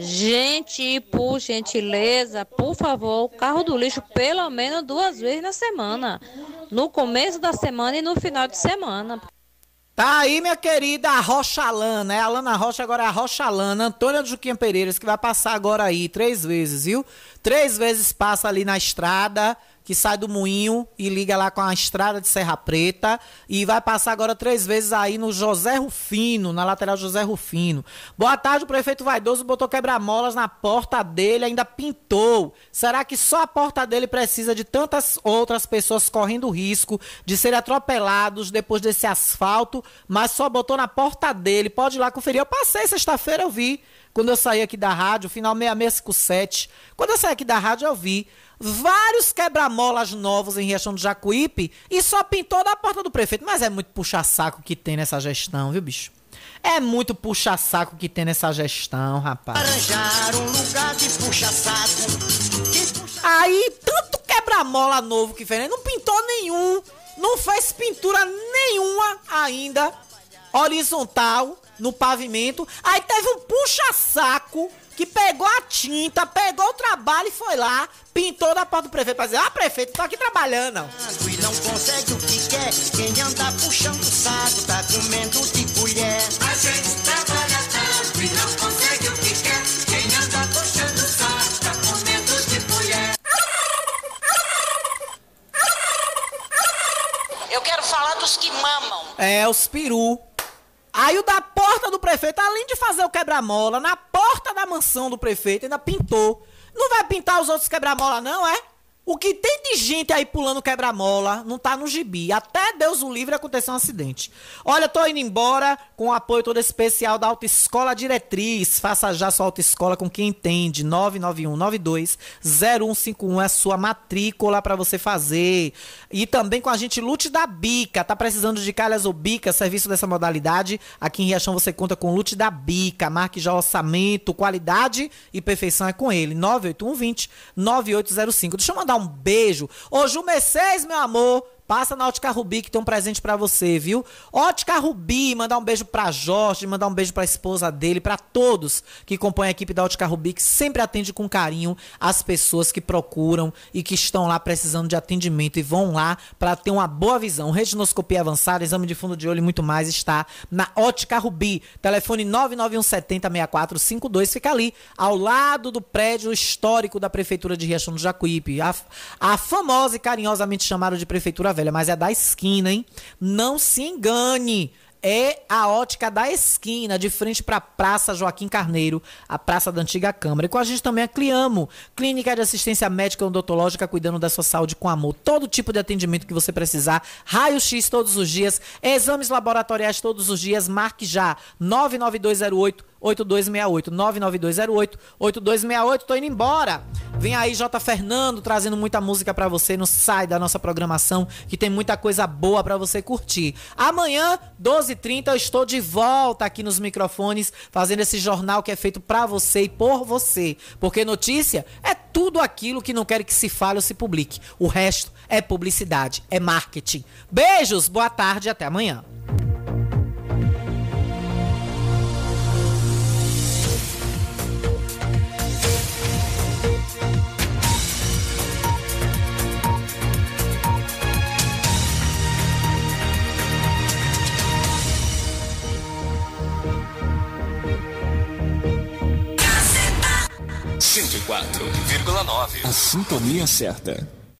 Gente, por gentileza, por favor, carro do lixo pelo menos duas vezes na semana. No começo da semana e no final de semana. Tá aí, minha querida Rocha Alana, é a Alana Rocha, agora é a Rocha Alana, Antônia Juquinha Pereiras, que vai passar agora aí três vezes, viu? Três vezes passa ali na estrada, que sai do moinho e liga lá com a estrada de Serra Preta. E vai passar agora três vezes aí no José Rufino, na lateral José Rufino. Boa tarde, o prefeito Vaidoso botou quebra-molas na porta dele, ainda pintou. Será que só a porta dele precisa de tantas outras pessoas correndo risco de serem atropelados depois desse asfalto, mas só botou na porta dele? Pode ir lá conferir. Eu passei sexta-feira, eu vi. Quando eu saí aqui da rádio, final 6657. Quando eu saí aqui da rádio, eu vi vários quebra-molas novos em Riachão do Jacuípe e só pintou na porta do prefeito. Mas é muito puxa-saco que tem nessa gestão, viu, bicho? É muito puxa-saco que tem nessa gestão, rapaz. Arranjar um lugar de puxa-saco. Puxa... Aí, tanto quebra-mola novo que fez, né? não pintou nenhum, não fez pintura nenhuma ainda horizontal no pavimento. Aí teve um puxa-saco que pegou a tinta, pegou o trabalho e foi lá, pintou na porta do prefeito pra dizer, ah, prefeito, tô aqui trabalhando. E não consegue o que quer, quem anda puxando o saco, tá comendo de colher. A gente trabalha tanto e não consegue o que quer, quem anda puxando o saco, tá comendo de colher. Eu quero falar dos que mamam. É, os peru. Aí o da porta do prefeito, além de fazer o quebra-mola, na porta da mansão do prefeito, ainda pintou. Não vai pintar os outros quebra-mola, não, é? O que tem de gente aí pulando quebra-mola não tá no gibi. Até Deus o livre aconteceu um acidente. Olha, tô indo embora com o apoio todo especial da Autoescola Diretriz. Faça já sua autoescola com quem entende. 991920151 é a sua matrícula para você fazer. E também com a gente Lute da Bica. Tá precisando de calhas ou bica, serviço dessa modalidade? Aqui em Riachão você conta com Lute da Bica. Marque já orçamento, qualidade e perfeição é com ele. 98120 9805. Deixa eu mandar um beijo. Ô, Ju Mercedes, meu amor. Passa na Ótica Rubi que tem um presente para você, viu? Ótica Rubi, mandar um beijo pra Jorge, mandar um beijo pra esposa dele, para todos que compõem a equipe da Ótica Rubi, que sempre atende com carinho as pessoas que procuram e que estão lá precisando de atendimento e vão lá para ter uma boa visão. Retinoscopia avançada, exame de fundo de olho e muito mais está na Ótica Rubi. Telefone 991706452 fica ali, ao lado do prédio histórico da Prefeitura de Riachão do Jacuípe. A, a famosa e carinhosamente chamada de Prefeitura velha, mas é da esquina, hein? Não se engane é a ótica da esquina, de frente para a Praça Joaquim Carneiro, a praça da antiga Câmara. E com a gente também a Cliamo, Clínica de Assistência Médica Odontológica, cuidando da sua saúde com amor. Todo tipo de atendimento que você precisar, raio-x todos os dias, exames laboratoriais todos os dias, marque já, 99208 8268 99208 8268. Tô indo embora. Vem aí J Fernando trazendo muita música para você, não sai da nossa programação que tem muita coisa boa para você curtir. Amanhã, 12h30, eu estou de volta aqui nos microfones fazendo esse jornal que é feito para você e por você, porque notícia é tudo aquilo que não quer que se fale ou se publique. O resto é publicidade, é marketing. Beijos, boa tarde e até amanhã. 104,9. A sintonia certa.